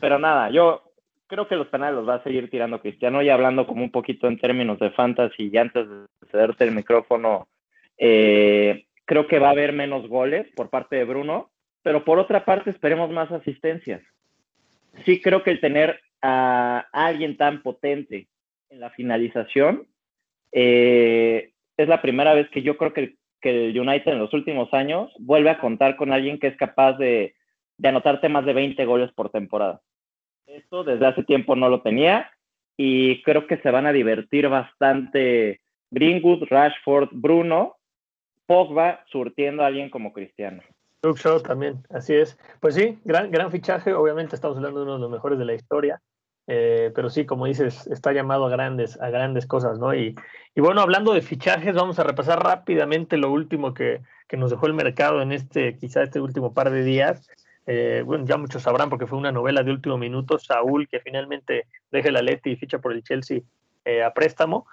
pero nada, yo creo que los penales los va a seguir tirando Cristiano y hablando como un poquito en términos de fantasy y antes de cederte el micrófono, eh, creo que va a haber menos goles por parte de Bruno, pero por otra parte esperemos más asistencias. Sí creo que el tener a alguien tan potente en la finalización eh, es la primera vez que yo creo que el, que el United en los últimos años vuelve a contar con alguien que es capaz de, de anotarte más de 20 goles por temporada. Esto desde hace tiempo no lo tenía y creo que se van a divertir bastante Greenwood, Rashford, Bruno, Pogba surtiendo a alguien como Cristiano.
Luke Shaw también, así es. Pues sí, gran, gran fichaje. Obviamente estamos hablando de uno de los mejores de la historia. Eh, pero sí, como dices, está llamado a grandes, a grandes cosas, ¿no? Y, y bueno, hablando de fichajes, vamos a repasar rápidamente lo último que, que nos dejó el mercado en este, quizá este último par de días. Eh, bueno, ya muchos sabrán porque fue una novela de último minuto. Saúl, que finalmente deja el Atleti y ficha por el Chelsea eh, a préstamo.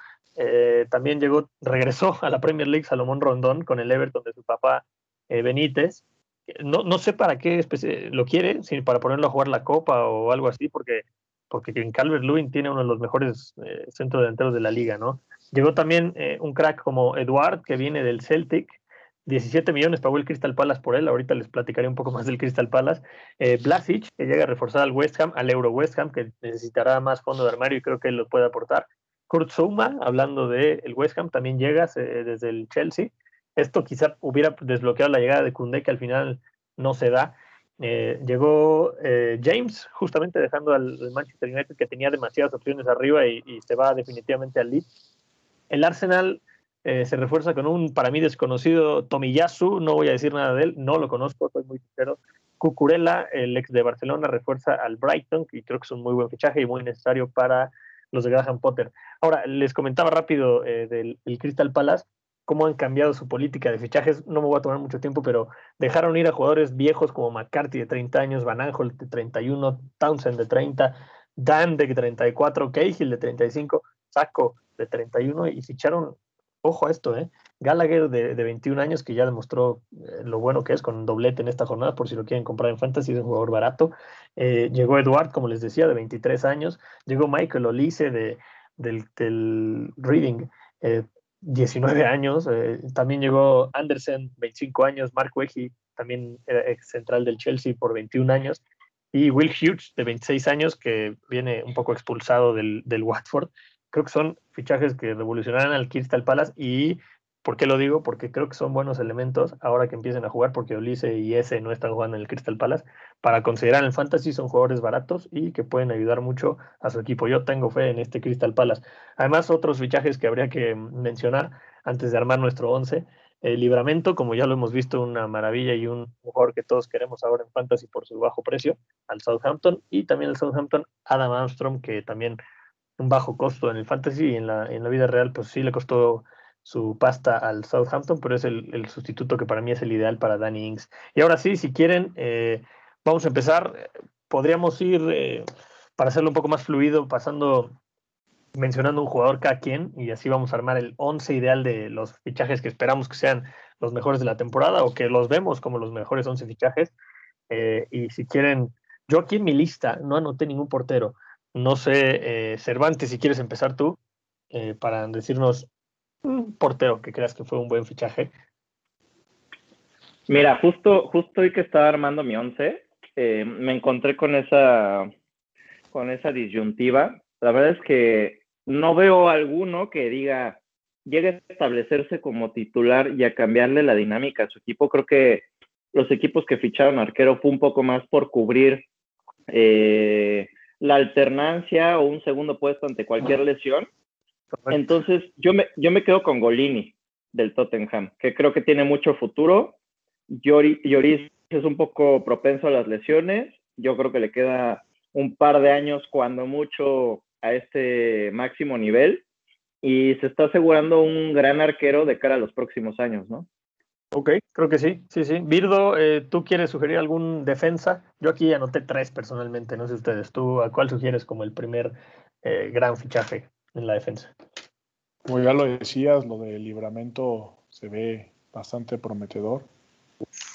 También llegó, regresó a la Premier League Salomón Rondón con el Everton de su papá Benítez. No, no sé para qué lo quiere, si para ponerlo a jugar la Copa o algo así, porque, porque en Calvert Lewin tiene uno de los mejores eh, centros delanteros de la liga, ¿no? Llegó también un crack como Eduard, que viene del Celtic, 17 millones pagó el Crystal Palace por él. Ahorita les platicaré un poco más del Crystal Palace. Eh, Blasic, que llega a reforzar al West Ham, al Euro West Ham, que necesitará más fondo de armario y creo que él lo puede aportar. Kurt Zouma, hablando del el West Ham, también llega desde el Chelsea. Esto quizá hubiera desbloqueado la llegada de Koundé, que al final no se da. Eh, llegó eh, James, justamente dejando al, Manchester United, que tenía demasiadas opciones arriba y, y se va definitivamente al Leeds. El Arsenal eh, se refuerza con un para mí desconocido Tomiyasu, no voy a decir nada de él, no lo conozco, soy muy sincero. Cucurella, el ex de Barcelona, refuerza al Brighton, y creo que es un muy buen fichaje y muy necesario para los de Graham Potter. Ahora, les comentaba rápido eh, del Crystal Palace, cómo han cambiado su política de fichajes. No me voy a tomar mucho tiempo, pero dejaron ir a jugadores viejos como McCarthy de 30 años, Van Aanholt de 31, Townsend de 30, Dan de 34, Cahill de 35, Saco de 31 y ficharon ojo a esto, ¿eh? Gallagher de, 21 años que ya demostró eh, lo bueno que es con doblete en esta jornada, por si lo quieren comprar en Fantasy, es un jugador barato. Eh, llegó Eduard, como les decía, de 23 años. Llegó Michael Olise de, del, Reading, 19 eh, años. también llegó Anderson, 25 años. Mark Wehi, también ex central del Chelsea por 21 años. Y Will Hughes, de 26 años, que viene un poco expulsado del, del Watford creo que son fichajes que revolucionarán al Crystal Palace y ¿por qué lo digo? Porque creo que son buenos elementos ahora que empiecen a jugar porque Ulisse y ese no están jugando en el Crystal Palace para considerar el fantasy son jugadores baratos y que pueden ayudar mucho a su equipo. Yo tengo fe en este Crystal Palace. Además, otros fichajes que habría que mencionar antes de armar nuestro 11 el Libramento, como ya lo hemos visto, una maravilla y un jugador que todos queremos ahora en Fantasy por su bajo precio, al Southampton, y también el Southampton, Adam Armstrong, que también un bajo costo en el fantasy y en la, en la vida real, pues sí le costó su pasta al Southampton, pero es el, sustituto que para mí es el ideal para Danny Ings. Y ahora sí, si quieren, eh, vamos a empezar. Podríamos ir, eh, para hacerlo un poco más fluido, pasando, mencionando un jugador cada quien, y así vamos a armar el 11 ideal de los fichajes que esperamos que sean los mejores de la temporada o que los vemos como los mejores 11 fichajes. Eh, y si quieren, yo aquí en mi lista no anoté ningún portero. No sé, Cervantes, si quieres empezar tú para decirnos un portero que creas que fue un buen fichaje.
Mira, justo, justo hoy que estaba armando mi once, eh, me encontré con esa, con esa disyuntiva. La verdad es que no veo alguno que diga, llegue a establecerse como titular y a cambiarle la dinámica a su equipo. Creo que los equipos que ficharon arquero fue un poco más por cubrir eh, la alternancia o un segundo puesto ante cualquier lesión. Entonces, yo me, yo me quedo con Golini del Tottenham, que creo que tiene mucho futuro. Lloris es un poco propenso a las lesiones. Yo creo que le queda un par de años, cuando mucho, a este máximo nivel. Y se está asegurando un gran arquero de cara a los próximos años, ¿no?
Ok, creo que sí, sí, sí. Virdo, eh, ¿tú quieres sugerir algún defensa? Yo aquí anoté tres personalmente, no sé ustedes. ¿Tú a cuál sugieres como el primer eh, gran fichaje en la defensa?
Como ya lo decías, lo del libramento se ve bastante prometedor.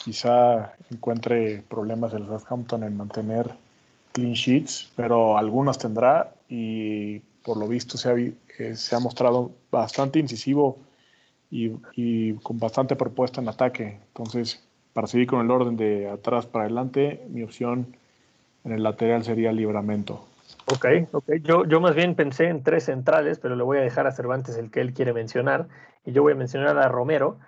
Quizá encuentre problemas el Southampton en mantener clean sheets, pero algunas tendrá y por lo visto se ha, eh, mostrado bastante incisivo y, con bastante propuesta en ataque. Entonces, para seguir con el orden de atrás para adelante, mi opción en el lateral sería Libramento.
Ok, ok. Yo, yo más bien pensé en tres centrales, pero le voy a dejar a Cervantes el que él quiere mencionar. Y yo voy a mencionar a Romero.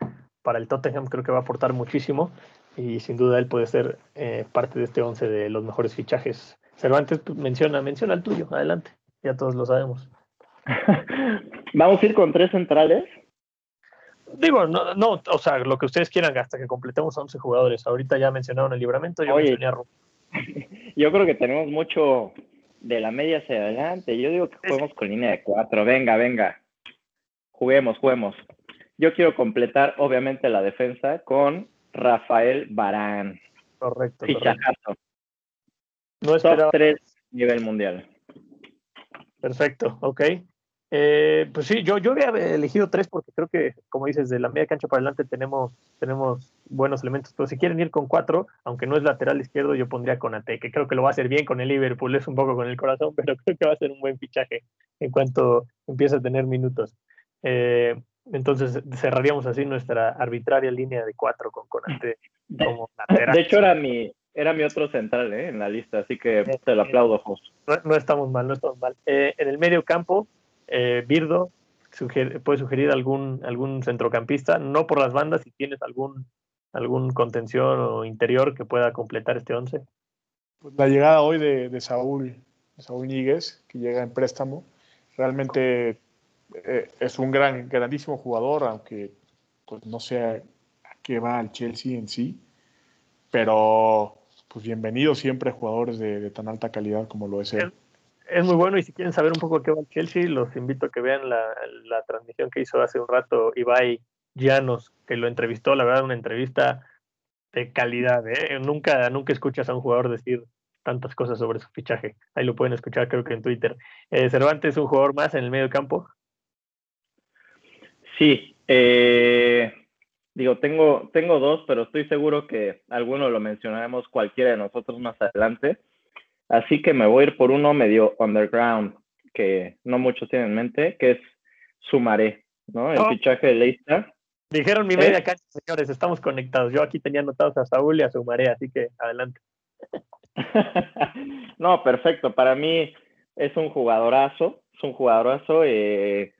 Para el Tottenham creo que va a aportar muchísimo. Y sin duda él puede ser eh, parte de este once de los mejores fichajes. Cervantes, menciona, menciona el tuyo. Adelante. Ya todos lo sabemos.
Vamos a ir con tres centrales.
Digo, no, no, o sea, lo que ustedes quieran hasta que completemos 11 jugadores. Ahorita ya mencionaron el libramento, yo
Oye, Yo creo que tenemos mucho de la media hacia adelante. Yo digo que juguemos con línea de cuatro. Venga, venga. Juguemos, juguemos. Yo quiero completar, obviamente, la defensa con Rafael Barán.
Correcto.
Fichajazo.
No esperaba.
Top 3 nivel mundial.
Perfecto, ok. Eh, pues sí, yo, yo había elegido tres porque creo que, como dices, de la media cancha para adelante tenemos, tenemos buenos elementos. Pero si quieren ir con cuatro, aunque no es lateral izquierdo, yo pondría con Ate, que creo que lo va a hacer bien con el Liverpool, es un poco con el corazón, pero creo que va a ser un buen fichaje en cuanto empiece a tener minutos. Eh, entonces cerraríamos así nuestra arbitraria línea de cuatro con Conate como lateral.
De hecho, era mi, era mi otro central ¿eh? en la lista, así que te lo aplaudo, Jos.
No, no, estamos mal, no estamos mal. Eh, en el medio campo, eh, Birdo puede sugerir algún, algún centrocampista, no por las bandas, si tienes algún, algún contención o interior que pueda completar este once.
Pues la llegada hoy de, de Saúl, de Saúl Ñíguez, que llega en préstamo, realmente eh, es un gran, grandísimo jugador, aunque pues, no sé a qué va el Chelsea en sí, pero pues bienvenido siempre jugadores de, de, tan alta calidad como lo es él.
Es, muy bueno y si quieren saber un poco qué va el Chelsea, los invito a que vean la, la transmisión que hizo hace un rato Ibai Llanos, que lo entrevistó, la verdad, una entrevista de calidad. ¿eh? Nunca, nunca escuchas a un jugador decir tantas cosas sobre su fichaje. Ahí lo pueden escuchar, creo que en Twitter. Eh, Cervantes es un jugador más en el medio campo.
Sí, eh, digo, tengo, tengo dos, pero estoy seguro que alguno lo mencionaremos cualquiera de nosotros más adelante. Así que me voy a ir por uno medio underground, que no muchos tienen en mente, que es Sumaré, ¿no? El oh. fichaje de Leicester.
Dijeron mi ¿Eh? media cancha, señores, estamos conectados. Yo aquí tenía anotados a Saúl y a Sumaré, así que adelante.
no, perfecto. Para mí es un jugadorazo, es un jugadorazo. Eh,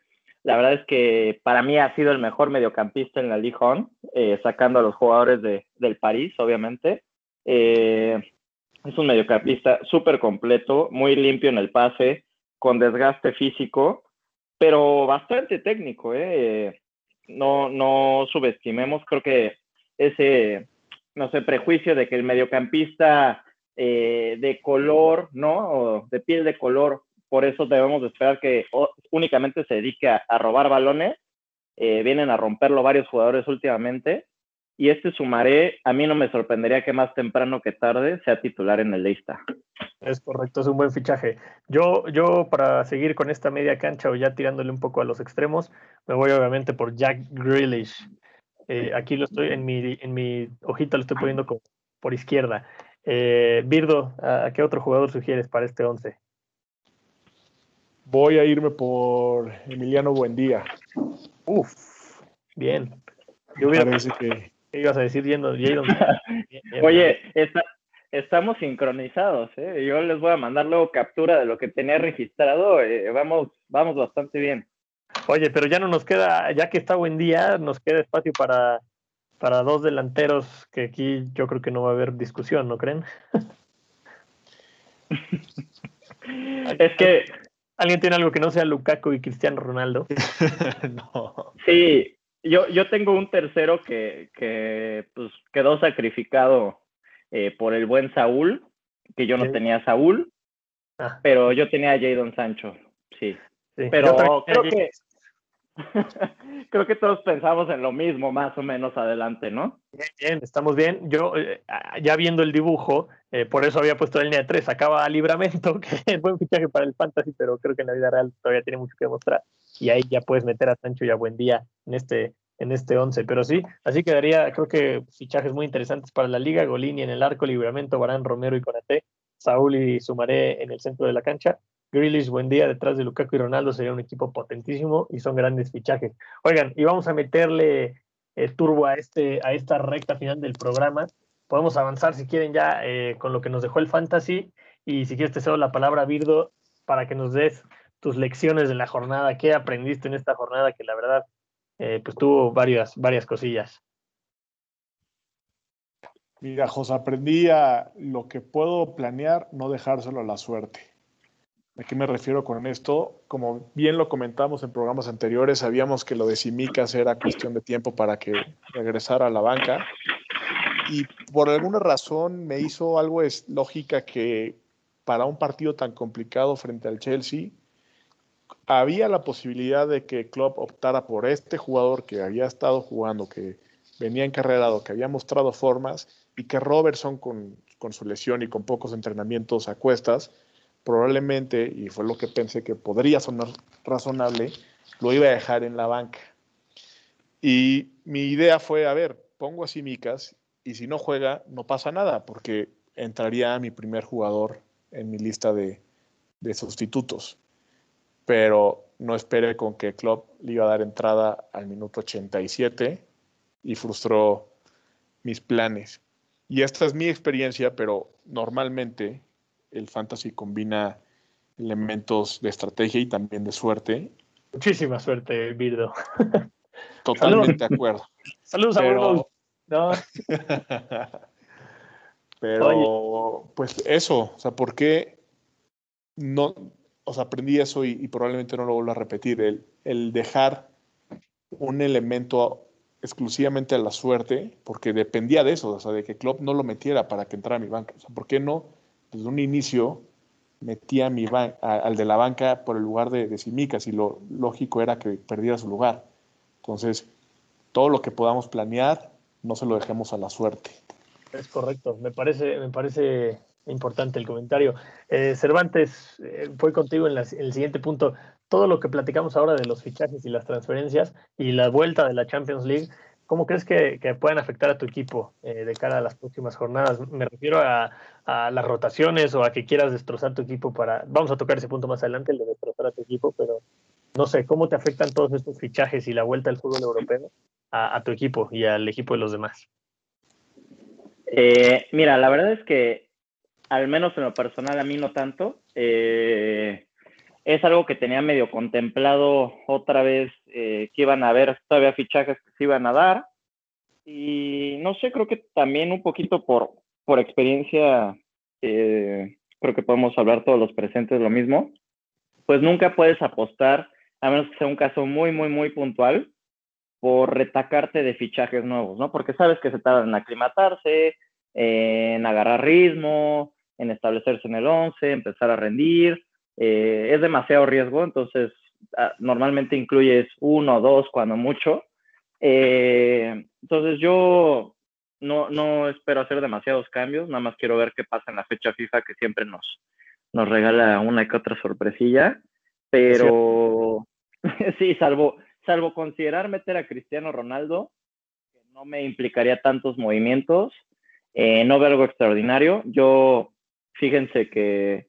la verdad es que para mí ha sido el mejor mediocampista en la Ligue 1, eh, sacando a los jugadores de, del París, obviamente. Eh, es un mediocampista súper completo, muy limpio en el pase, con desgaste físico, pero bastante técnico. ¿eh? No, no subestimemos, creo que ese, no sé, prejuicio de que el mediocampista eh, de color, ¿no? O de piel de color por eso debemos esperar que únicamente se dedique a, robar balones. Eh, vienen a romperlo varios jugadores últimamente. Y este Sumaré, a mí no me sorprendería que más temprano que tarde sea titular en el Leicester.
Es correcto, es un buen fichaje. Yo, yo para seguir con esta media cancha o ya tirándole un poco a los extremos, me voy obviamente por Jack Grealish. Eh, aquí lo estoy, en mi, en mi hojita lo estoy poniendo por izquierda. Eh, Birdo, ¿a qué otro jugador sugieres para este 11?
Voy a irme por Emiliano Buendía.
Uf, bien. Yo hubiera Parece que... ¿Qué ibas a decir yendo?
Oye, estamos sincronizados, ¿eh? Yo les voy a mandar luego captura de lo que tenía registrado. Eh, vamos, vamos bastante bien.
Oye, pero ya no nos queda, ya que está buen día, nos queda espacio para, para dos delanteros que aquí yo creo que no va a haber discusión, ¿no creen?
es que
¿Alguien tiene algo que no sea Lukaku y Cristiano Ronaldo?
no. Sí, yo, yo tengo un tercero que, que pues, quedó sacrificado eh, por el buen Saúl, que yo no tenía Saúl, ah. pero yo tenía a Jadon Sancho, sí. Pero creo que, Creo que todos pensamos en lo mismo, más o menos adelante, ¿no?
Bien, bien estamos bien. Yo, eh, ya viendo el dibujo, eh, por eso había puesto la línea de tres. Acaba Libramento, que es buen fichaje para el Fantasy, pero creo que en la vida real todavía tiene mucho que demostrar. Y ahí ya puedes meter a Sancho y a Buen Día en este en este 11, pero sí, así quedaría, creo que fichajes muy interesantes para la liga, Golini en el arco, Libramento, Barán, Romero y Conate, Saúl y Sumaré en el centro de la cancha, Grealish, buen día, detrás de Lukaku y Ronaldo sería un equipo potentísimo y son grandes fichajes. Oigan, y vamos a meterle eh, turbo a, este, a esta recta final del programa. Podemos avanzar si quieren ya eh, con lo que nos dejó el Fantasy y si quieres te cedo la palabra, Virdo, para que nos des tus lecciones de la jornada, qué aprendiste en esta jornada que la verdad eh, pues tuvo varias, varias cosillas.
Mira, José, aprendí a lo que puedo planear, no dejárselo a la suerte. ¿A qué me refiero con esto? Como bien lo comentamos en programas anteriores, sabíamos que lo de Simicas era cuestión de tiempo para que regresara a la banca. Y por alguna razón me hizo algo es lógica que para un partido tan complicado frente al Chelsea, había la posibilidad de que Klopp optara por este jugador que había estado jugando, que venía encarrerado, que había mostrado formas, y que Robertson con, su lesión y con pocos entrenamientos a cuestas, probablemente, y fue lo que pensé que podría sonar razonable, lo iba a dejar en la banca. Y mi idea fue, a ver, pongo a Simicas y si no juega, no pasa nada, porque entraría mi primer jugador en mi lista de, de sustitutos. Pero no esperé con que Klopp le iba a dar entrada al minuto 87 y frustró mis planes. Y esta es mi experiencia, pero normalmente el fantasy combina elementos de estrategia y también de suerte.
Muchísima suerte, Birdo.
Totalmente de acuerdo.
Saludos
Pero-
a No,
Pero, pues eso, o sea, ¿por qué no? O sea, aprendí eso y, probablemente no lo vuelvo a repetir. El, el dejar un elemento exclusivamente a la suerte, porque dependía de eso, o sea, de que Klopp no lo metiera para que entrara a mi banca. O sea, ¿por qué no desde un inicio metía mi ban- al de la banca por el lugar de, de Simicas y lo lógico era que perdiera su lugar? Entonces, todo lo que podamos planear, no se lo dejemos a la suerte.
es correcto. Me parece, me parece importante el comentario. Eh, Cervantes, eh, voy contigo en, el siguiente punto. Todo lo que platicamos ahora de los fichajes y las transferencias y la vuelta de la Champions League, ¿cómo crees que, que puedan afectar a tu equipo eh, de cara a las próximas jornadas? Me refiero a, las rotaciones o a que quieras destrozar tu equipo para... Vamos a tocar ese punto más adelante, el de destrozar a tu equipo, pero no sé, ¿cómo te afectan todos estos fichajes y la vuelta del fútbol europeo a, a tu equipo y al equipo de los demás?
Eh, mira, la verdad es que, al menos en lo personal, a mí no tanto. Eh, es algo que tenía medio contemplado otra vez eh, que iban a haber todavía fichajes que se iban a dar. Y no sé, creo que también un poquito por, por experiencia, eh, creo que podemos hablar todos los presentes lo mismo. Pues nunca puedes apostar, a menos que sea un caso muy, muy, muy puntual, por retacarte de fichajes nuevos, ¿no? Porque sabes que se tardan en aclimatarse, en agarrar ritmo, en establecerse en el 11, empezar a rendir. Eh, es demasiado riesgo, entonces ah, normalmente incluyes uno o dos cuando mucho. Eh, entonces yo no, no espero hacer demasiados cambios, nada más quiero ver qué pasa en la fecha FIFA que siempre nos, nos regala una que otra sorpresilla. Pero sí, salvo, salvo considerar meter a Cristiano Ronaldo, que no me implicaría tantos movimientos, eh, no veo algo extraordinario. Yo, fíjense que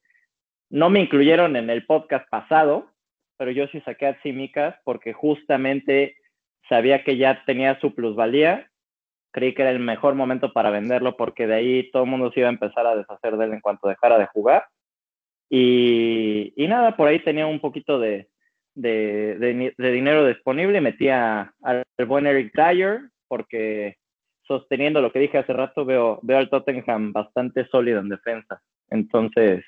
no me incluyeron en el podcast pasado, pero yo sí saqué a Simicas porque justamente sabía que ya tenía su plusvalía. Creí que era el mejor momento para venderlo porque de ahí todo el mundo se iba a empezar a deshacer de él en cuanto dejara de jugar. Y, nada, por ahí tenía un poquito de dinero disponible. Metí a- al buen Eric Dyer porque sosteniendo lo que dije hace rato, veo, veo al Tottenham bastante sólido en defensa. Entonces,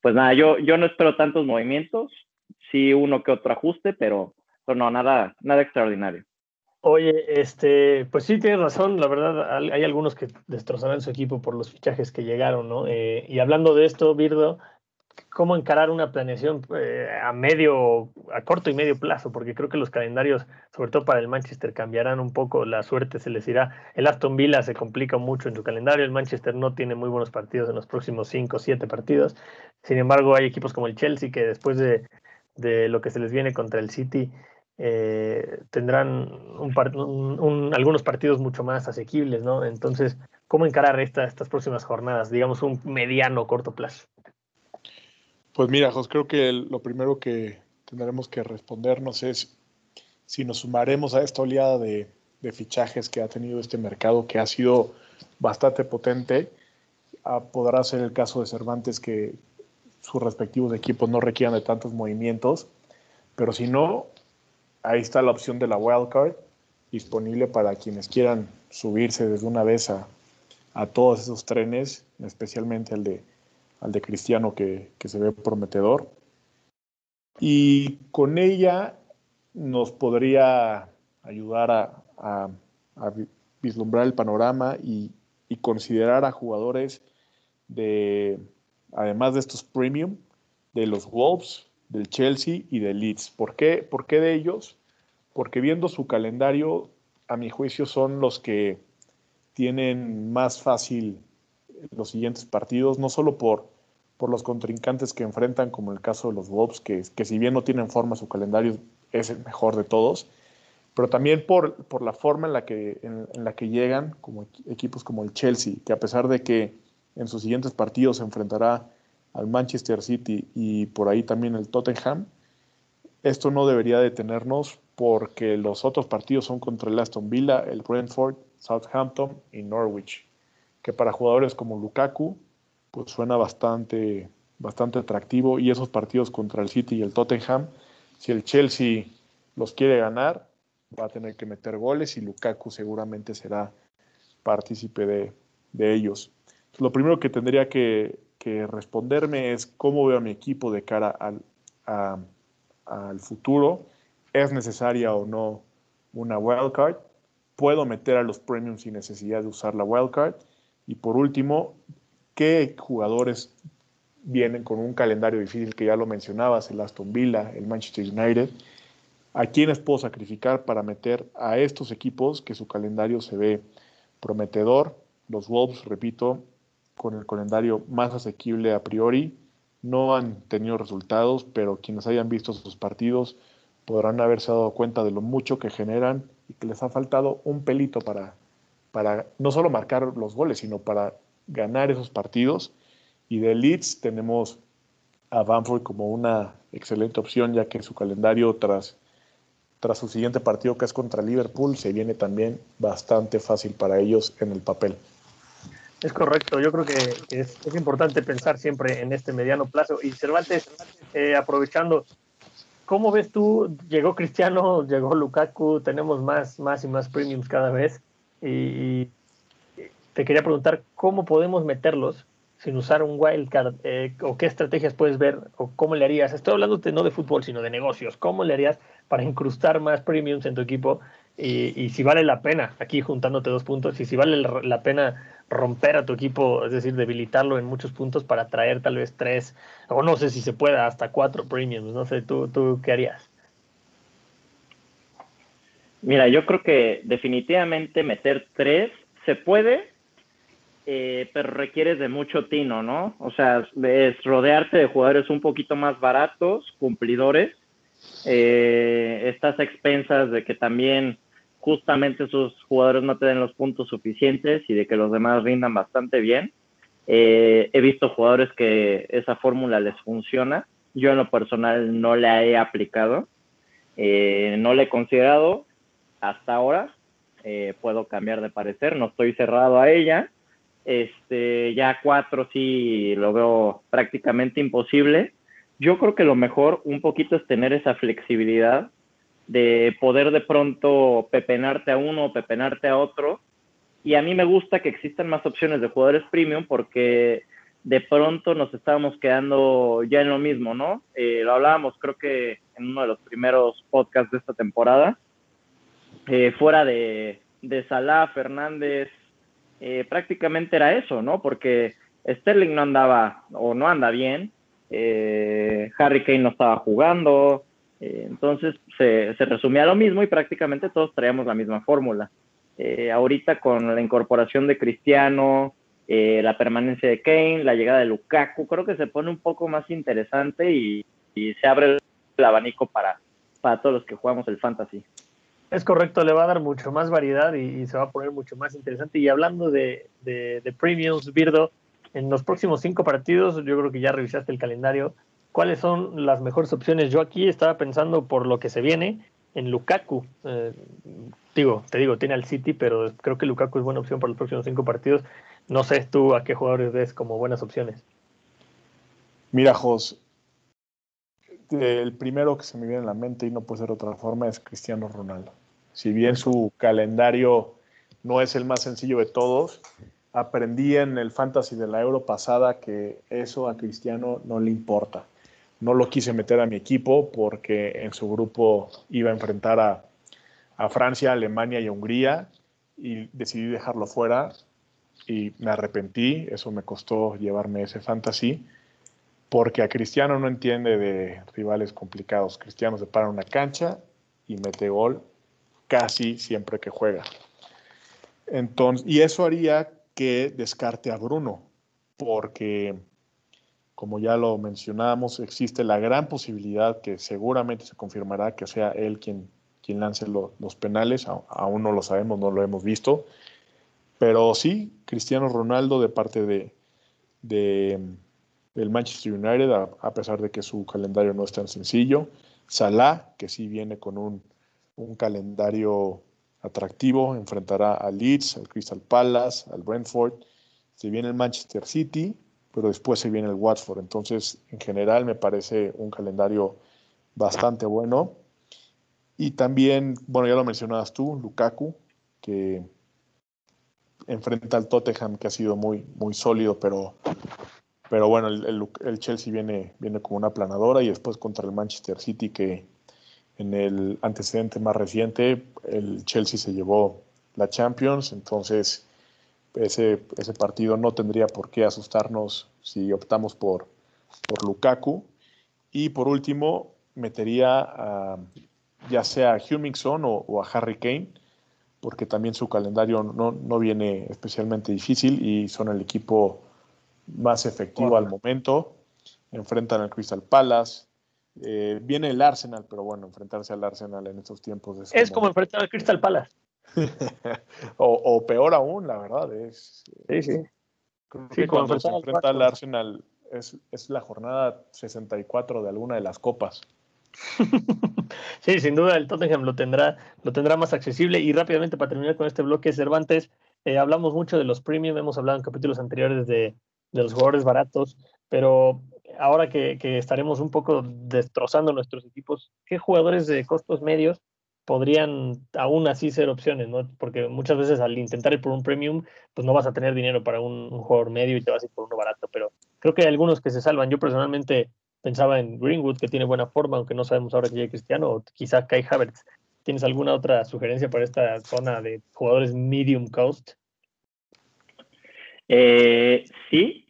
pues nada, yo, yo no espero tantos movimientos, sí uno que otro ajuste, pero, pero no, nada, nada extraordinario.
Oye, este, pues sí tienes razón, la verdad, hay algunos que destrozarán su equipo por los fichajes que llegaron, ¿no? Eh, y hablando de esto, Birdo, ¿cómo encarar una planeación eh, a medio, a corto y medio plazo? Porque creo que los calendarios, sobre todo para el Manchester, cambiarán un poco, la suerte se les irá. El Aston Villa se complica mucho en su calendario, el Manchester no tiene muy buenos partidos en los próximos 5 o 7 partidos. Sin embargo, hay equipos como el Chelsea que después de, lo que se les viene contra el City, eh, tendrán algunos partidos mucho más asequibles, ¿no? Entonces, ¿cómo encarar esta- estas próximas jornadas? Digamos, un mediano corto plazo.
Pues mira, Jos, creo que el- lo primero que tendremos que respondernos es si nos sumaremos a esta oleada de, fichajes que ha tenido este mercado, que ha sido bastante potente. Ah, podrá ser el caso de Cervantes que sus respectivos equipos no requieran de tantos movimientos, pero si no, ahí está la opción de la wildcard disponible para quienes quieran subirse desde una vez a, a todos esos trenes, especialmente al de, al de Cristiano que, que se ve prometedor. Y con ella nos podría ayudar a, a- a vi- vislumbrar el panorama y, y considerar a jugadores de, además de estos premium, de los Wolves, del Chelsea y del Leeds. ¿Por qué, ¿Por qué de ellos? Porque viendo su calendario, a mi juicio son los que tienen más fácil los siguientes partidos, no solo por, por los contrincantes que enfrentan, como el caso de los Wolves, que, que si bien no tienen forma, su calendario es el mejor de todos, pero también por, por la forma en la, que, en, la que llegan como equipos como el Chelsea, que a pesar de que en sus siguientes partidos se enfrentará al Manchester City y por ahí también el Tottenham, esto no debería detenernos porque los otros partidos son contra el Aston Villa, el Brentford, Southampton y Norwich, que para jugadores como Lukaku pues suena bastante, bastante atractivo y esos partidos contra el City y el Tottenham, si el Chelsea los quiere ganar, va a tener que meter goles y Lukaku seguramente será partícipe de, ellos. lo primero que tendría que, responderme es cómo veo a mi equipo de cara al, al futuro. ¿Es necesaria o no una wildcard? ¿Puedo meter a los premiums sin necesidad de usar la wildcard? Y por último, qué jugadores vienen con un calendario difícil que ya lo mencionabas, el Aston Villa, el Manchester United, a quiénes puedo sacrificar para meter a estos equipos que su calendario se ve prometedor. Los Wolves, repito, con el calendario más asequible a priori, no han tenido resultados, pero quienes hayan visto sus partidos podrán haberse dado cuenta de lo mucho que generan y que les ha faltado un pelito para, para no solo marcar los goles, sino para ganar esos partidos. Y de Leeds tenemos a Bamford como una excelente opción, ya que su calendario tras, tras su siguiente partido, que es contra Liverpool, se viene también bastante fácil para ellos en el papel.
Es correcto, yo creo que es, importante pensar siempre en este mediano plazo. Y Cervantes, eh, aprovechando, ¿cómo ves tú? Llegó Cristiano, llegó Lukaku, tenemos más, más y más premiums cada vez. Y te quería preguntar cómo podemos meterlos sin usar un wildcard eh, o qué estrategias puedes ver o cómo le harías. Estoy hablando no de fútbol, sino de negocios. ¿Cómo le harías para incrustar más premiums en tu equipo? Y, si vale la pena, aquí juntándote dos puntos, y si vale la pena romper a tu equipo, es decir, debilitarlo en muchos puntos para traer tal vez tres, o no sé si se pueda, hasta cuatro premiums. No sé, ¿tú, tú qué harías?
Mira, yo creo que definitivamente meter tres se puede, eh, pero requieres de mucho tino, ¿no? O sea, es rodearte de jugadores un poquito más baratos, cumplidores. Eh, estás a expensas de que también justamente esos jugadores no te den los puntos suficientes y de que los demás rindan bastante bien. Eh, he visto jugadores que esa fórmula les funciona. Yo en lo personal no la he aplicado, no la he considerado hasta ahora. puedo cambiar de parecer, no estoy cerrado a ella este, ya cuatro sí lo veo prácticamente imposible. Yo creo que lo mejor un poquito es tener esa flexibilidad de poder de pronto pepenarte a uno o pepenarte a otro. Y a mí me gusta que existan más opciones de jugadores premium porque de pronto nos estábamos quedando ya en lo mismo, ¿no? Eh, lo hablábamos creo que en uno de los primeros podcasts de esta temporada. Eh, fuera de, de Salah, Fernández, eh, prácticamente era eso, ¿no? Porque Sterling no andaba o no anda bien, eh, Harry Kane no estaba jugando, eh, entonces se, resumía lo mismo y prácticamente todos traíamos la misma fórmula. ahorita con la incorporación de Cristiano, la permanencia de Kane, la llegada de Lukaku, creo que se pone un poco más interesante y, se abre el abanico para, para todos los que jugamos el fantasy.
Es correcto, le va a dar mucho más variedad y, se va a poner mucho más interesante. Y hablando de, de, premiums, Birdo, en los próximos cinco partidos, yo creo que ya revisaste el calendario. ¿Cuáles son las mejores opciones? Yo aquí estaba pensando por lo que se viene en Lukaku. Eh, digo, te digo, tiene al City, pero creo que Lukaku es buena opción para los próximos cinco partidos. No sé tú a qué jugadores ves como buenas opciones.
Mira, Jos, el primero que se me viene a la mente y no puede ser otra forma es Cristiano Ronaldo. Si bien su calendario no es el más sencillo de todos, aprendí en el fantasy de la Euro pasada que eso a Cristiano no le importa. No lo quise meter a mi equipo porque en su grupo iba a enfrentar a Francia, Alemania y Hungría y decidí dejarlo fuera y me arrepentí, eso me costó llevarme ese fantasy porque a Cristiano no entiende de rivales complicados. Cristiano se para una cancha y mete gol casi siempre que juega. Entonces, y eso haría que descarte a Bruno, porque como ya lo mencionamos, existe la gran posibilidad que seguramente se confirmará que sea él quien, quien lance los penales. aún no lo sabemos, no lo hemos visto. Pero sí, Cristiano Ronaldo de parte de, del Manchester United, a, pesar de que su calendario no es tan sencillo. Salah, que sí viene con un, un calendario atractivo, enfrentará al Leeds, al Crystal Palace, al Brentford. Se viene el Manchester City, pero después se viene el Watford. Entonces, en general, me parece un calendario bastante bueno. Y también, bueno, ya lo mencionabas tú, Lukaku, que enfrenta al Tottenham, que ha sido muy, muy sólido, pero, pero bueno, el, el, Chelsea viene, viene como una planadora y después contra el Manchester City, que en el antecedente más reciente, el Chelsea se llevó la Champions, entonces ese, ese partido no tendría por qué asustarnos si optamos por, por Lukaku. Y por último, metería a, ya sea a Hummingson o, a Harry Kane, porque también su calendario no, no, viene especialmente difícil y son el equipo más efectivo al momento. Enfrentan al Crystal Palace. Eh, viene el Arsenal, pero bueno, enfrentarse al Arsenal en estos tiempos
es, es como enfrentar al Crystal Palace.
o, peor aún, la verdad. Es,
sí, sí.
sí cuando se enfrenta al Arsenal es, es, la jornada 64 de alguna de las copas.
sí, sin duda el Tottenham lo tendrá, lo tendrá más accesible. Y rápidamente para terminar con este bloque, Cervantes, eh, hablamos mucho de los premium, hemos hablado en capítulos anteriores de, de los jugadores baratos, pero ahora que, estaremos un poco destrozando nuestros equipos, ¿qué jugadores de costos medios podrían aún así ser opciones, ¿no? Porque muchas veces al intentar ir por un premium, pues no vas a tener dinero para un, jugador medio y te vas a ir por uno barato, pero creo que hay algunos que se salvan. Yo personalmente pensaba en Greenwood, que tiene buena forma, aunque no sabemos ahora que llega Cristiano, o quizá Kai Havertz. ¿Tienes alguna otra sugerencia para esta zona de jugadores medium cost?
Eh, sí,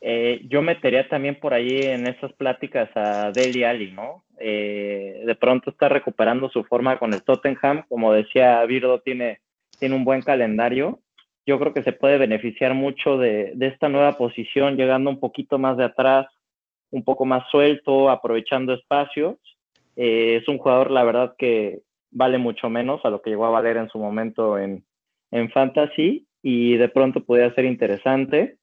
eh, yo metería también por ahí en esas pláticas a Deli Ali, ¿no? Eh, de pronto está recuperando su forma con el Tottenham. Como decía, Virdo tiene, tiene un buen calendario. Yo creo que se puede beneficiar mucho de, esta nueva posición, llegando un poquito más de atrás, un poco más suelto, aprovechando espacios. Eh, es un jugador, la verdad, que vale mucho menos a lo que llegó a valer en su momento en, en Fantasy y de pronto podría ser interesante.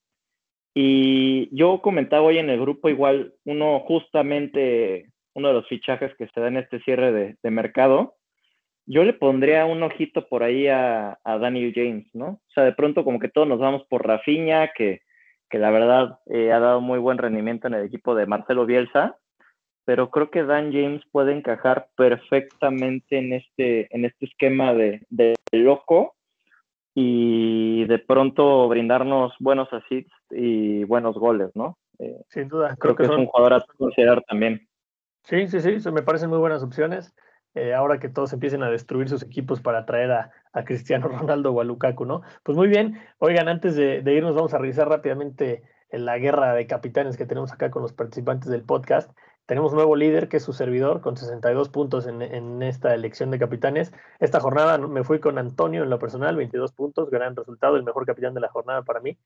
Y yo comentaba hoy en el grupo igual, uno justamente uno de los fichajes que se da en este cierre de, mercado, yo le pondría un ojito por ahí a, Daniel James, ¿no? O sea, de pronto como que todos nos vamos por Rafinha, que, que la verdad eh, ha dado muy buen rendimiento en el equipo de Marcelo Bielsa, pero creo que Dan James puede encajar perfectamente en este, en este esquema de, de loco y de pronto brindarnos buenos assists y buenos goles, ¿no?
Eh, Sin duda,
creo, que, es un jugador a considerar también.
Sí, sí, sí, me parecen muy buenas opciones. Eh, ahora que todos empiecen a destruir sus equipos para traer a, Cristiano Ronaldo o a Lukaku, ¿no? Pues muy bien. Oigan, antes de, irnos, vamos a revisar rápidamente la guerra de capitanes que tenemos acá con los participantes del podcast. Tenemos un nuevo líder que es su servidor con 62 puntos en, esta elección de capitanes. Esta jornada me fui con Antonio en lo personal, 22 puntos, gran resultado, el mejor capitán de la jornada para mí.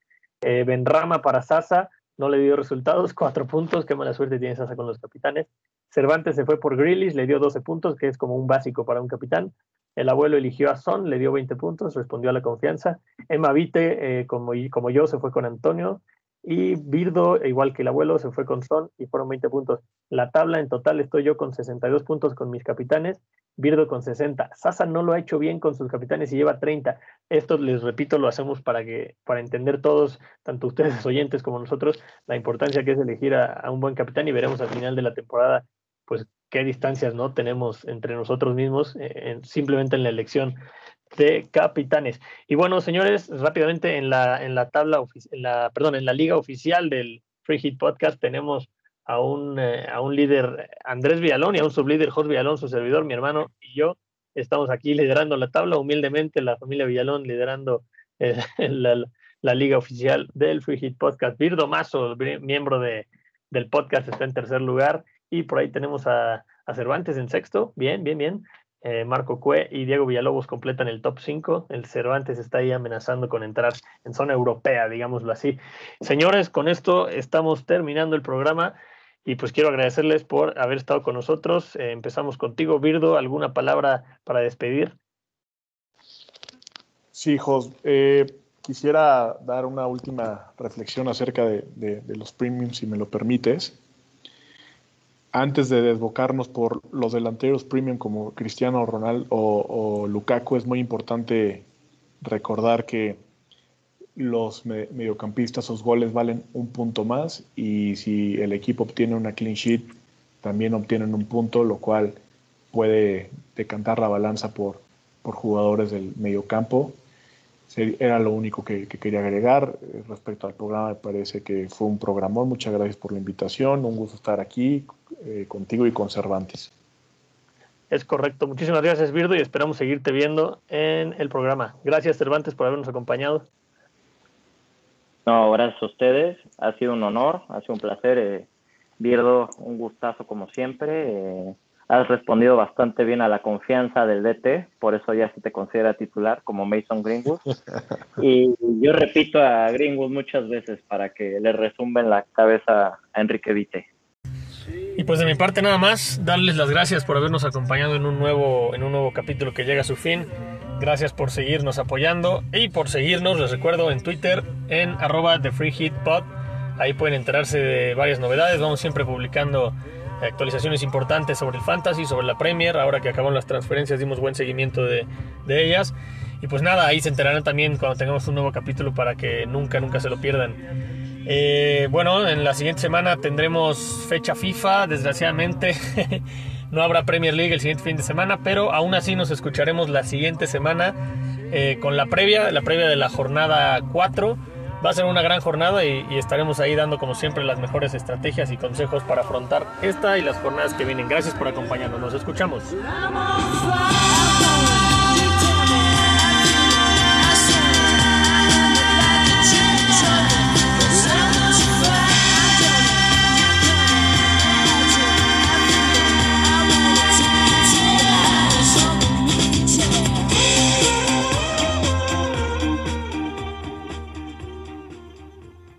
Eh, Benrama para Sasa, no le dio resultados, cuatro puntos, qué mala suerte tiene Sasa con los capitanes. Cervantes se fue por Grealish, le dio 12 puntos, que es como un básico para un capitán. El abuelo eligió a Son, le dio 20 puntos, respondió a la confianza. Emma Vite, eh, como, como yo, se fue con Antonio. Y Birdo, igual que el abuelo, se fue con Son y fueron 20 puntos. La tabla en total estoy yo con 62 puntos con mis capitanes, Birdo con 60. Sasa no lo ha hecho bien con sus capitanes y lleva 30. Esto, les repito, lo hacemos para, que, para entender todos, tanto ustedes oyentes como nosotros, la importancia que es elegir a, un buen capitán y veremos al final de la temporada pues qué distancias no tenemos entre nosotros mismos eh, simplemente en la elección de capitanes. Y bueno, señores, rápidamente en la, en la tabla, en la, perdón, en la liga oficial del Free Hit Podcast tenemos a un, eh, a un líder, Andrés Villalón, y a un sublíder, Jorge Villalón, su servidor, mi hermano y yo. Estamos aquí liderando la tabla, humildemente la familia Villalón liderando eh, la, la, liga oficial del Free Hit Podcast. Virdo Mazo, miembro de, del podcast, está en tercer lugar y por ahí tenemos a, Cervantes en sexto, bien, bien, bien. Eh, Marco Cue y Diego Villalobos completan el top 5. El Cervantes está ahí amenazando con entrar en zona europea, digámoslo así. Señores, con esto estamos terminando el programa y pues quiero agradecerles por haber estado con nosotros. Eh, empezamos contigo, Birdo. ¿Alguna palabra para despedir?
Sí, hijos. Eh, quisiera dar una última reflexión acerca de, de los premiums, si me lo permites antes de desbocarnos por los delanteros premium como Cristiano Ronaldo o, Lukaku, es muy importante recordar que los mediocampistas, sus goles valen un punto más y si el equipo obtiene una clean sheet, también obtienen un punto, lo cual puede decantar la balanza por, por jugadores del mediocampo era lo único que, quería agregar. Eh, respecto al programa, me parece que fue un programón. Muchas gracias por la invitación. Un gusto estar aquí eh, contigo y con Cervantes.
Es correcto. Muchísimas gracias, Virdo, y esperamos seguirte viendo en el programa. Gracias, Cervantes, por habernos acompañado.
No, gracias a ustedes. Ha sido un honor, ha sido un placer. Eh, Virdo, un gustazo como siempre has respondido bastante bien a la confianza del DT, por eso ya se te considera titular como Mason Greenwood. Y yo repito a Greenwood muchas veces para que le resumben la cabeza a Enrique Vite.
Y pues de mi parte nada más, darles las gracias por habernos acompañado en un nuevo, en un nuevo capítulo que llega a su fin. Gracias por seguirnos apoyando y por seguirnos, les recuerdo, en Twitter en arroba. Ahí pueden enterarse de varias novedades, vamos siempre publicando actualizaciones importantes sobre el Fantasy, sobre la Premier. Ahora que acabaron las transferencias, dimos buen seguimiento de, de, ellas. Y pues nada, ahí se enterarán también cuando tengamos un nuevo capítulo para que nunca, nunca se lo pierdan. Eh, bueno, en la siguiente semana tendremos fecha FIFA, desgraciadamente. no habrá Premier League el siguiente fin de semana, pero aún así nos escucharemos la siguiente semana eh, con la previa, la previa de la jornada 4 Va a ser una gran jornada y, estaremos ahí dando como siempre las mejores estrategias y consejos para afrontar esta y las jornadas que vienen. Gracias por acompañarnos, nos escuchamos.